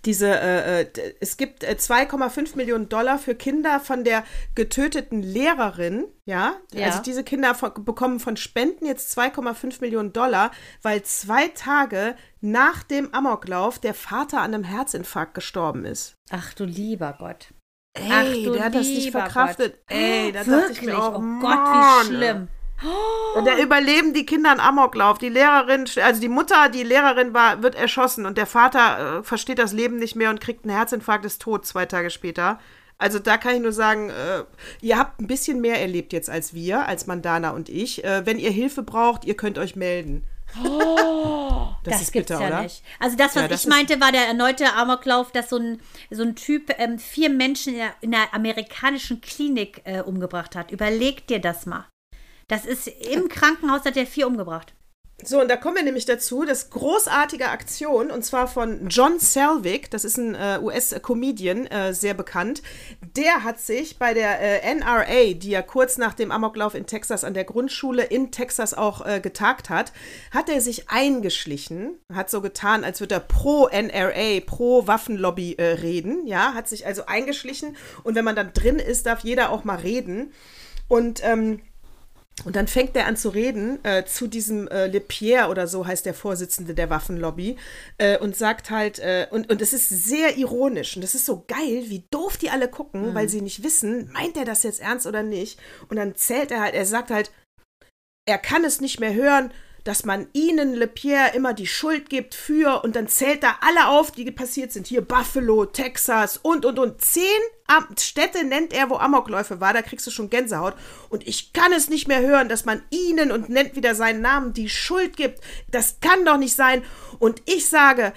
diese, äh, äh, es gibt äh, 2,5 Millionen Dollar für Kinder von der getöteten Lehrerin, ja. Ja. Also diese Kinder von, bekommen von Spenden jetzt 2,5 Millionen Dollar, weil zwei Tage nach dem Amoklauf der Vater an einem Herzinfarkt gestorben ist. Ach du lieber Gott. Ey, Ach der hat das nicht verkraftet. Gott. Ey, da dachte ich mir auch, oh Mann, Gott, wie schlimm. Und da überleben die Kinder einen Amoklauf. Die Lehrerin, also die Mutter, die Lehrerin war, wird erschossen und der Vater äh, versteht das Leben nicht mehr und kriegt einen Herzinfarkt, ist tot zwei Tage später. Also da kann ich nur sagen, äh, ihr habt ein bisschen mehr erlebt jetzt als wir, als Mandana und ich. Äh, wenn ihr Hilfe braucht, ihr könnt euch melden. Das, Das, ist gibt's bitter, ja oder? nicht. Also das, was Ja, das ich meinte, war der erneute Amoklauf, dass so ein, so ein Typ ähm, vier Menschen in einer, in einer amerikanischen Klinik äh, umgebracht hat. Überleg dir das mal. Das ist im Krankenhaus hat er vier umgebracht. So, und da kommen wir nämlich dazu, das großartige Aktion, und zwar von John Selvig, das ist ein äh, US-Comedian, äh, sehr bekannt. Der hat sich bei der äh, NRA, die ja kurz nach dem Amoklauf in Texas an der Grundschule in Texas auch äh, getagt hat, hat er sich eingeschlichen, hat so getan, als würde er pro NRA, pro Waffenlobby äh, reden, ja, hat sich also eingeschlichen und wenn man dann drin ist, darf jeder auch mal reden. Und ähm, und dann fängt er an zu reden äh, zu diesem äh, Le Pierre oder so heißt der Vorsitzende der Waffenlobby äh, und sagt halt, äh, und, und es ist sehr ironisch und das ist so geil, wie doof die alle gucken, weil sie nicht wissen, meint er das jetzt ernst oder nicht. Und dann zählt er halt, er sagt halt, er kann es nicht mehr hören, dass man ihnen, Le Pierre, immer die Schuld gibt für, und dann zählt da alle auf, die passiert sind. Hier Buffalo, Texas und, und, und. Zehn Städte nennt er, wo Amokläufe war, da kriegst du schon Gänsehaut. Und ich kann es nicht mehr hören, dass man ihnen, und nennt wieder seinen Namen, die Schuld gibt. Das kann doch nicht sein. Und ich sage,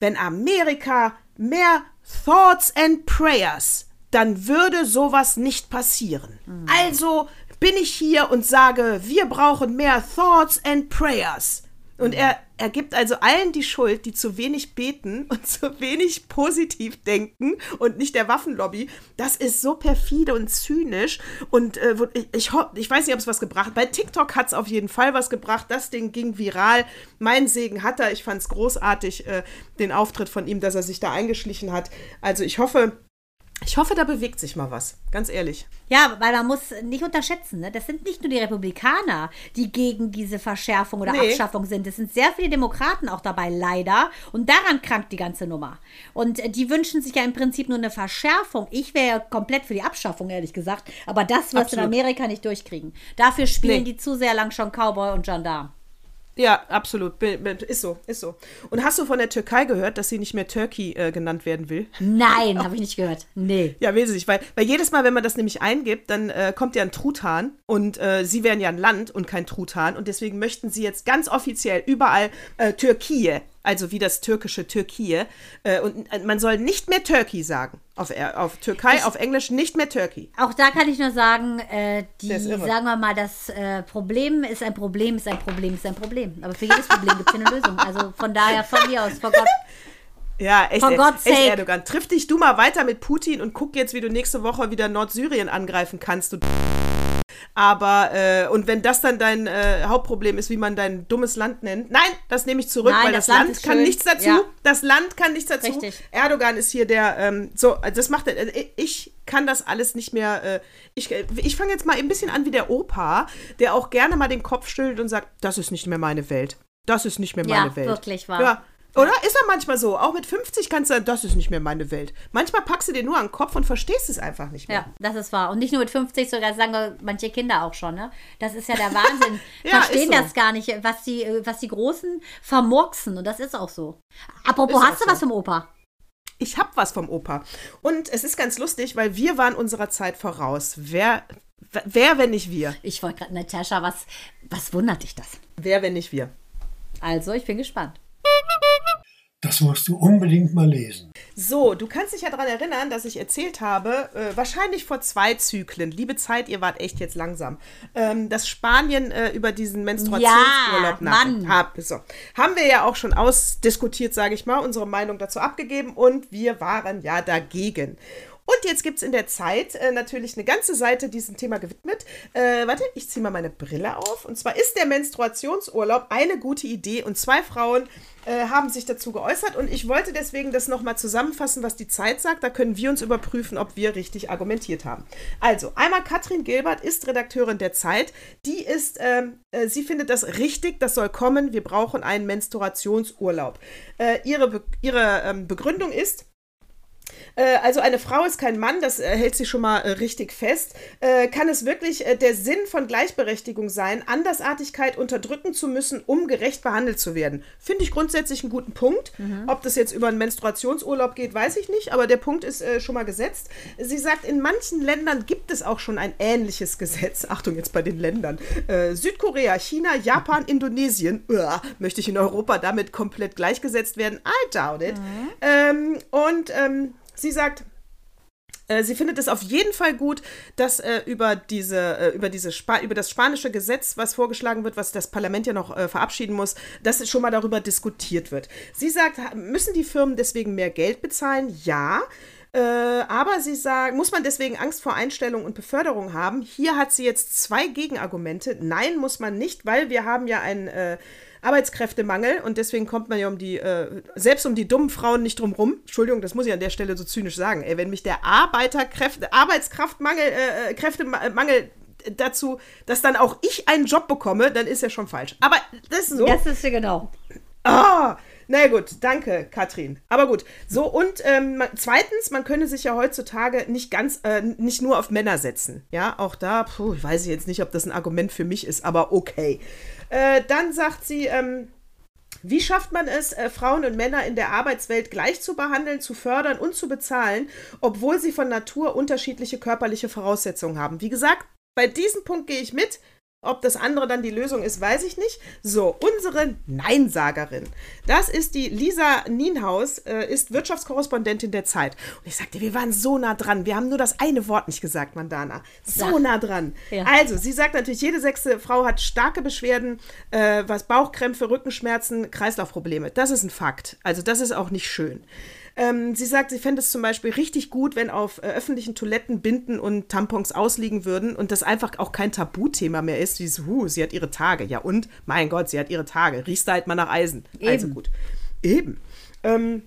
wenn Amerika mehr Thoughts and Prayers, dann würde sowas nicht passieren. Also bin ich hier und sage, wir brauchen mehr Thoughts and Prayers. Und er, er gibt also allen die Schuld, die zu wenig beten und zu wenig positiv denken und nicht der Waffenlobby. Das ist so perfide und zynisch. Und äh, ich, ich, ich weiß nicht, ob es was gebracht hat. Bei TikTok hat es auf jeden Fall was gebracht. Das Ding ging viral. Mein Segen hat er. Ich fand es großartig, äh, den Auftritt von ihm, dass er sich da eingeschlichen hat. Also ich hoffe, ich hoffe, da bewegt sich mal was. Ganz ehrlich. Ja, weil man muss nicht unterschätzen, ne? das sind nicht nur die Republikaner, die gegen diese Verschärfung oder Nee. Abschaffung sind. Es sind sehr viele Demokraten auch dabei, leider. Und daran krankt die ganze Nummer. Und äh, die wünschen sich ja im Prinzip nur eine Verschärfung. Ich wäre ja komplett für die Abschaffung, ehrlich gesagt. Aber das wirst du in. Amerika nicht durchkriegen. Dafür spielen Nee. die zu sehr lang schon Cowboy und Gendarm. Ja, absolut. Ist so, ist so. Und hast du von der Türkei gehört, dass sie nicht mehr Turkey äh, genannt werden will? Nein, habe ich nicht gehört. Nee. Ja, will sie nicht, weil, weil jedes Mal, wenn man das nämlich eingibt, dann äh, kommt ja ein Truthahn und äh, sie wären ja ein Land und kein Truthahn und deswegen möchten sie jetzt ganz offiziell überall äh, Türkei, also wie das türkische Türkei, äh, und äh, man soll nicht mehr Turkey sagen. Auf, auf Türkei, auf Englisch nicht mehr Turkey. Auch da kann ich nur sagen, äh, die, sagen wir mal, das äh, Problem ist ein Problem, ist ein Problem, ist ein Problem. Aber für jedes Problem gibt es eine Lösung. Also von daher, von mir aus, vor Gott. Ja, echt, For echt, God's echt. Erdogan. Triff dich du mal weiter mit Putin und guck jetzt, wie du nächste Woche wieder Nordsyrien angreifen kannst. Du aber, äh, und wenn das dann dein äh, Hauptproblem ist, wie man dein dummes Land nennt, nein, das nehme ich zurück, Nein, weil das das, Land Land, kann schön. nichts dazu. Ja. Das Land kann nichts dazu. Richtig. Erdogan ist hier der, ähm, so, das macht er, äh, ich kann das alles nicht mehr, äh, ich, ich fange jetzt mal ein bisschen an wie der Opa, der auch gerne mal den Kopf schüttelt und sagt, das ist nicht mehr meine Welt. Das ist nicht mehr Ja, meine Welt. wirklich wahr. Ja, oder? Ist er manchmal so. Auch mit 50 kannst du sagen, das ist nicht mehr meine Welt. Manchmal packst du dir nur an den Kopf und verstehst es einfach nicht mehr. Ja, das ist wahr. Und nicht nur mit 50, sogar sagen manche Kinder auch schon. Ne? Das ist ja der Wahnsinn. Ja, Verstehen so. das gar nicht, was die, äh, was die Großen vermurksen. Und das ist auch so. Apropos, Ist hast du so. was vom Opa? Ich hab was vom Opa. Und es ist ganz lustig, weil wir waren unserer Zeit voraus. Wer, wer wenn nicht wir? Ich wollte gerade, Natascha, was, was wundert dich das? Wer, wenn nicht wir? Also, ich bin gespannt. Das musst du unbedingt mal lesen. So, du kannst dich ja daran erinnern, dass ich erzählt habe, äh, wahrscheinlich vor zwei Zyklen, liebe Zeit, ihr wart echt jetzt langsam, ähm, dass Spanien äh, über diesen Menstruationsurlaub Ja, Mann. Hab, so. Haben wir ja auch schon ausdiskutiert, sage ich mal, unsere Meinung dazu abgegeben und wir waren ja dagegen. Und jetzt gibt es in der Zeit äh, natürlich eine ganze Seite diesem Thema gewidmet. Äh, warte, ich ziehe mal meine Brille auf. Und zwar ist der Menstruationsurlaub eine gute Idee. Und zwei Frauen äh, haben sich dazu geäußert. Und ich wollte deswegen das nochmal zusammenfassen, was die Zeit sagt. Da können wir uns überprüfen, ob wir richtig argumentiert haben. Also, einmal Katrin Gilbert ist Redakteurin der Zeit. Die ist, ähm, äh, sie findet das richtig, das soll kommen. Wir brauchen einen Menstruationsurlaub. Äh, ihre Be ihre ähm, Begründung ist, äh, also eine Frau ist kein Mann, das äh, hält sich schon mal äh, richtig fest. Kann es wirklich der Sinn von Gleichberechtigung sein, Andersartigkeit unterdrücken zu müssen, um gerecht behandelt zu werden? Finde ich grundsätzlich einen guten Punkt. Mhm. Ob das jetzt über einen Menstruationsurlaub geht, weiß ich nicht, aber der Punkt ist schon mal gesetzt. Sie sagt, in manchen Ländern gibt es auch schon ein ähnliches Gesetz. Achtung jetzt bei den Ländern. Südkorea, China, Japan, Indonesien. Uah, möchte ich in Europa damit komplett gleichgesetzt werden? I doubt it. Mhm. Ähm, und ähm, Sie sagt, äh, Sie findet es auf jeden Fall gut, dass äh, über, diese, äh, über, diese über das spanische Gesetz, was vorgeschlagen wird, was das Parlament ja noch äh, verabschieden muss, dass schon mal darüber diskutiert wird. Sie sagt, müssen die Firmen deswegen mehr Geld bezahlen? Ja. Äh, aber sie sagt, muss man deswegen Angst vor Einstellung und Beförderung haben? Hier hat sie jetzt zwei Gegenargumente. Nein, muss man nicht, weil wir haben ja ein äh, Arbeitskräftemangel und deswegen kommt man ja um die, äh, selbst um die dummen Frauen nicht drum rum. Entschuldigung, das muss ich an der Stelle so zynisch sagen. Ey, wenn mich der Arbeiterkräfte, Arbeitskraftmangel, äh, äh Kräftemangel dazu, dass dann auch ich einen Job bekomme, dann ist ja schon falsch. Aber das ist so. Das ist ja genau. Ah, na gut, danke, Katrin. Aber gut. So, und ähm, zweitens, man könne sich ja heutzutage nicht ganz, äh, nicht nur auf Männer setzen. Ja, auch da, puh, ich weiß jetzt nicht, ob das ein Argument für mich ist, aber okay. Äh, dann sagt sie, ähm, wie schafft man es, äh, Frauen und Männer in der Arbeitswelt gleich zu behandeln, zu fördern und zu bezahlen, obwohl sie von Natur unterschiedliche körperliche Voraussetzungen haben? Wie gesagt, bei diesem Punkt gehe ich mit. Ob das andere dann die Lösung ist, weiß ich nicht. So, unsere Neinsagerin. Das ist die Lisa Nienhaus, äh, ist Wirtschaftskorrespondentin der Zeit. Und ich sagte, wir waren so nah dran. Wir haben nur das eine Wort nicht gesagt, Mandana. So ja. nah dran. Ja. Also, sie sagt natürlich, jede sechste Frau hat starke Beschwerden, äh, was Bauchkrämpfe, Rückenschmerzen, Kreislaufprobleme. Das ist ein Fakt. Also, das ist auch nicht schön. Ähm, sie sagt, sie fände es zum Beispiel richtig gut, wenn auf äh, öffentlichen Toiletten Binden und Tampons ausliegen würden und das einfach auch kein Tabuthema mehr ist, wie so, huh, sie hat ihre Tage. Ja und? Mein Gott, sie hat ihre Tage. Riechst du halt mal nach Eisen. Eben. Also gut. Eben. Ähm,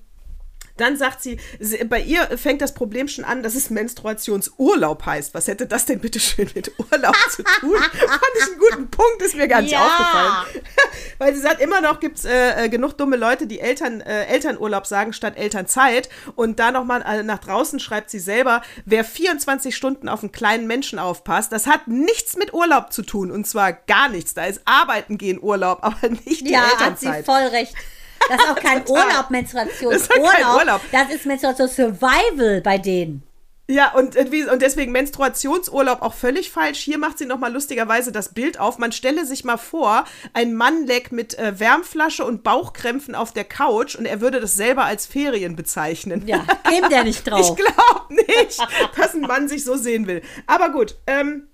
dann sagt sie, bei ihr fängt das Problem schon an, dass es Menstruationsurlaub heißt. Was hätte das denn bitte schön mit Urlaub zu tun? Fand ich einen guten Punkt, ist mir gar nicht ja. aufgefallen. Weil sie sagt, immer noch gibt es äh, äh, genug dumme Leute, die Eltern, äh, Elternurlaub sagen statt Elternzeit. Und da nochmal äh, nach draußen schreibt sie selber, wer 24 Stunden auf einen kleinen Menschen aufpasst, das hat nichts mit Urlaub zu tun. Und zwar gar nichts. Da ist Arbeiten gehen Urlaub, aber nicht die ja, Elternzeit. Ja, hat sie voll recht. Das ist auch kein Urlaub, Menstruationsurlaub. Das, Urlaub. das ist Menstruation Survival bei denen. Ja, und, und deswegen Menstruationsurlaub auch völlig falsch. Hier macht sie nochmal lustigerweise das Bild auf. Man stelle sich mal vor, ein Mann leckt mit äh, Wärmflasche und Bauchkrämpfen auf der Couch und er würde das selber als Ferien bezeichnen. Ja, käme der nicht drauf. ich glaube nicht, dass ein Mann sich so sehen will. Aber gut, ähm,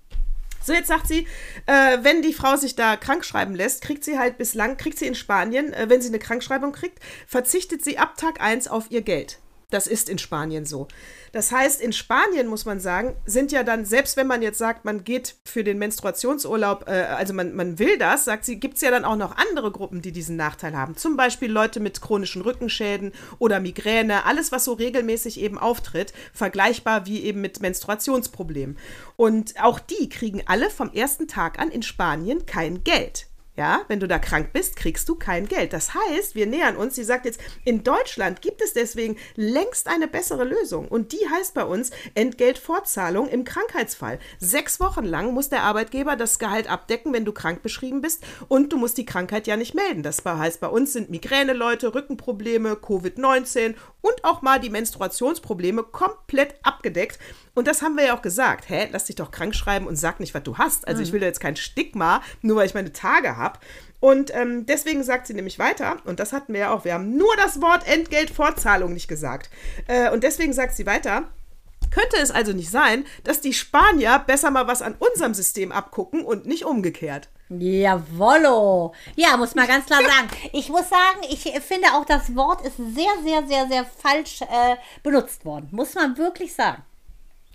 so, jetzt sagt sie, äh, wenn die Frau sich da krank schreiben lässt, kriegt sie halt bislang, kriegt sie in Spanien, äh, wenn sie eine Krankschreibung kriegt, verzichtet sie ab Tag 1 auf ihr Geld. Das ist in Spanien so. Das heißt, in Spanien muss man sagen, sind ja dann, selbst wenn man jetzt sagt, man geht für den Menstruationsurlaub, äh, also man, man will das, sagt sie, gibt es ja dann auch noch andere Gruppen, die diesen Nachteil haben. Zum Beispiel Leute mit chronischen Rückenschäden oder Migräne, alles, was so regelmäßig eben auftritt, vergleichbar wie eben mit Menstruationsproblemen. Und auch die kriegen alle vom ersten Tag an in Spanien kein Geld. Ja, wenn du da krank bist, kriegst du kein Geld. Das heißt, wir nähern uns, sie sagt jetzt, in Deutschland gibt es deswegen längst eine bessere Lösung. Und die heißt bei uns Entgeltfortzahlung im Krankheitsfall. Sechs Wochen lang muss der Arbeitgeber das Gehalt abdecken, wenn du krank beschrieben bist. Und du musst die Krankheit ja nicht melden. Das heißt, bei uns sind Migräne-Leute, Rückenprobleme, Covid-19 und auch mal die Menstruationsprobleme komplett abgedeckt. Und das haben wir ja auch gesagt. Hä, lass dich doch krank schreiben und sag nicht, was du hast. Also ich mhm. will da jetzt kein Stigma, nur weil ich meine Tage habe. Und ähm, deswegen sagt sie nämlich weiter, und das hatten wir ja auch, wir haben nur das Wort Entgeltfortzahlung nicht gesagt. Äh, und deswegen sagt sie weiter, könnte es also nicht sein, dass die Spanier besser mal was an unserem System abgucken und nicht umgekehrt? Jawollo. Ja, muss man ganz klar sagen. Ich muss sagen, ich finde auch, das Wort ist sehr, sehr, sehr, sehr falsch äh, benutzt worden. Muss man wirklich sagen.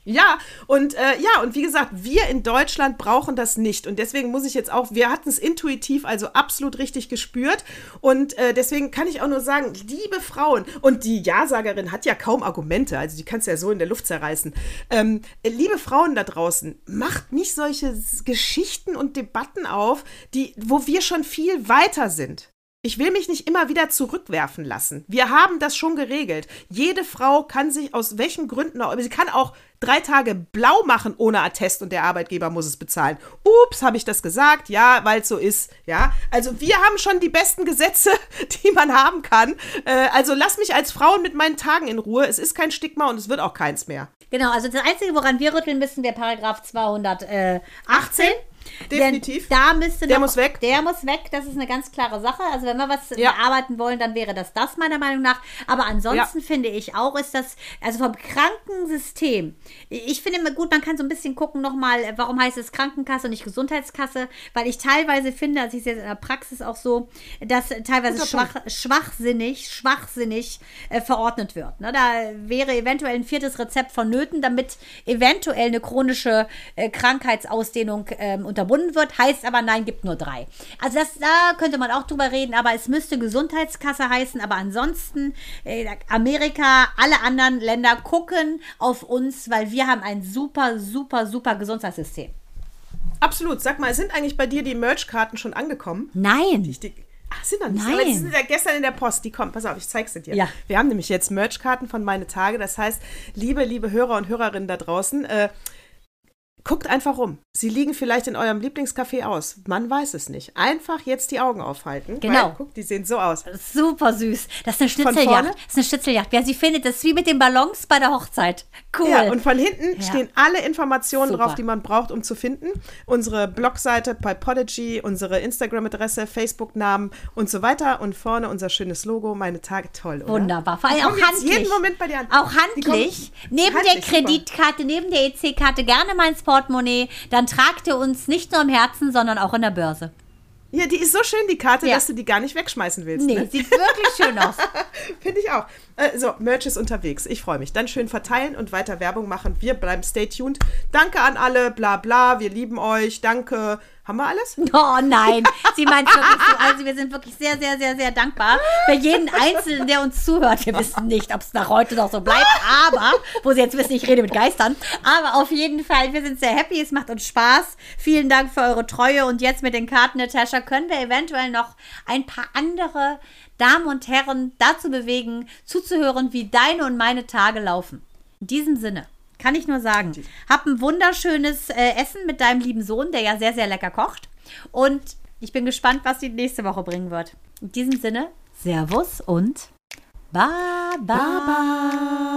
Ja, und äh, ja, und wie gesagt, wir in Deutschland brauchen das nicht. Und deswegen muss ich jetzt auch, wir hatten es intuitiv, also absolut richtig gespürt. Und äh, deswegen kann ich auch nur sagen, liebe Frauen, und die Ja-Sagerin hat ja kaum Argumente, also die kannst du ja so in der Luft zerreißen. Ähm, liebe Frauen da draußen, macht nicht solche Geschichten und Debatten auf, die, wo wir schon viel weiter sind. Ich will mich nicht immer wieder zurückwerfen lassen. Wir haben das schon geregelt. Jede Frau kann sich aus welchen Gründen auch immer, sie kann auch drei Tage blau machen ohne Attest und der Arbeitgeber muss es bezahlen. Ups, habe ich das gesagt? Ja, weil es so ist. Ja, also wir haben schon die besten Gesetze, die man haben kann. Äh, also lass mich als Frauen mit meinen Tagen in Ruhe. Es ist kein Stigma und es wird auch keins mehr. Genau, also das Einzige, woran wir rütteln müssen, wäre Paragraph 218. Definitiv. Denn da müsste Der noch, muss weg. Der muss weg, das ist eine ganz klare Sache. Also wenn wir was Ja. bearbeiten wollen, dann wäre das das meiner Meinung nach. Aber ansonsten finde ich auch, ist das, also vom Krankensystem, ich finde immer gut, man kann so ein bisschen gucken nochmal, warum heißt es Krankenkasse und nicht Gesundheitskasse, weil ich teilweise finde, also ich sehe es in der Praxis auch so, dass teilweise schwach, schwachsinnig, schwachsinnig äh, verordnet wird. Ne? Da wäre eventuell ein viertes Rezept vonnöten, damit eventuell eine chronische äh, Krankheitsausdehnung ähm, unterbunden wird. Heißt aber, nein, gibt nur drei. Also das, da könnte man auch drüber reden, aber es müsste Gesundheitskasse heißen. Aber ansonsten, äh, Amerika, alle anderen Länder gucken auf uns, weil wir haben ein super, super, super Gesundheitssystem. Absolut. Sag mal, sind eigentlich bei dir die Merch-Karten schon angekommen? Nein. Ich die, ach, sind noch nicht. Nein. Aber die sind ja gestern in der Post. Die kommen. Pass auf, ich zeig's dir. Ja. Wir haben nämlich jetzt Merch-Karten von Meine Tage. Das heißt, liebe, liebe Hörer und Hörerinnen da draußen, äh, guckt einfach rum. Sie liegen vielleicht in eurem Lieblingscafé aus. Man weiß es nicht. Einfach jetzt die Augen aufhalten. Genau. Weil, guck, die sehen so aus. Super süß. Das ist eine Schnitzeljagd. Das ist eine Schnitzeljagd. Wer sie findet, das wie mit den Ballons bei der Hochzeit. Cool. Ja, und von hinten Ja. stehen alle Informationen Super. drauf, die man braucht, um zu finden. Unsere Blogseite bei Podigy, unsere Instagram-Adresse, Facebook-Namen und so weiter. Und vorne unser schönes Logo, meine Tage, toll, oder? Wunderbar. Vor allem auch handlich. jeden Moment bei dir an. Auch handlich. Neben Handlich, der super. Kreditkarte, neben der EC-Karte gerne mal ins Portemonnaie. Dann tragt ihr uns nicht nur im Herzen, sondern auch in der Börse. Ja, die ist so schön, die Karte, Ja. dass du die gar nicht wegschmeißen willst. Nee, Ne? sieht wirklich schön aus. Finde ich auch. Äh, so, Merch ist unterwegs. Ich freue mich. Dann schön verteilen und weiter Werbung machen. Wir bleiben stay tuned. Danke an alle, bla bla. Wir lieben euch. Danke. Haben wir alles? Oh nein, sie meint wirklich so. Also wir sind wirklich sehr, sehr, sehr, sehr dankbar für jeden Einzelnen, der uns zuhört. Wir wissen nicht, ob es nach heute noch so bleibt, aber, wo sie jetzt wissen, ich rede mit Geistern, aber auf jeden Fall, wir sind sehr happy, es macht uns Spaß. Vielen Dank für eure Treue und jetzt mit den Karten, Natascha, können wir eventuell noch ein paar andere Damen und Herren dazu bewegen, zuzuhören, wie deine und meine Tage laufen. In diesem Sinne. Kann ich nur sagen. Hab ein wunderschönes äh, Essen mit deinem lieben Sohn, der ja sehr, sehr lecker kocht. Und ich bin gespannt, was die nächste Woche bringen wird. In diesem Sinne, Servus und bye bye. bye, bye.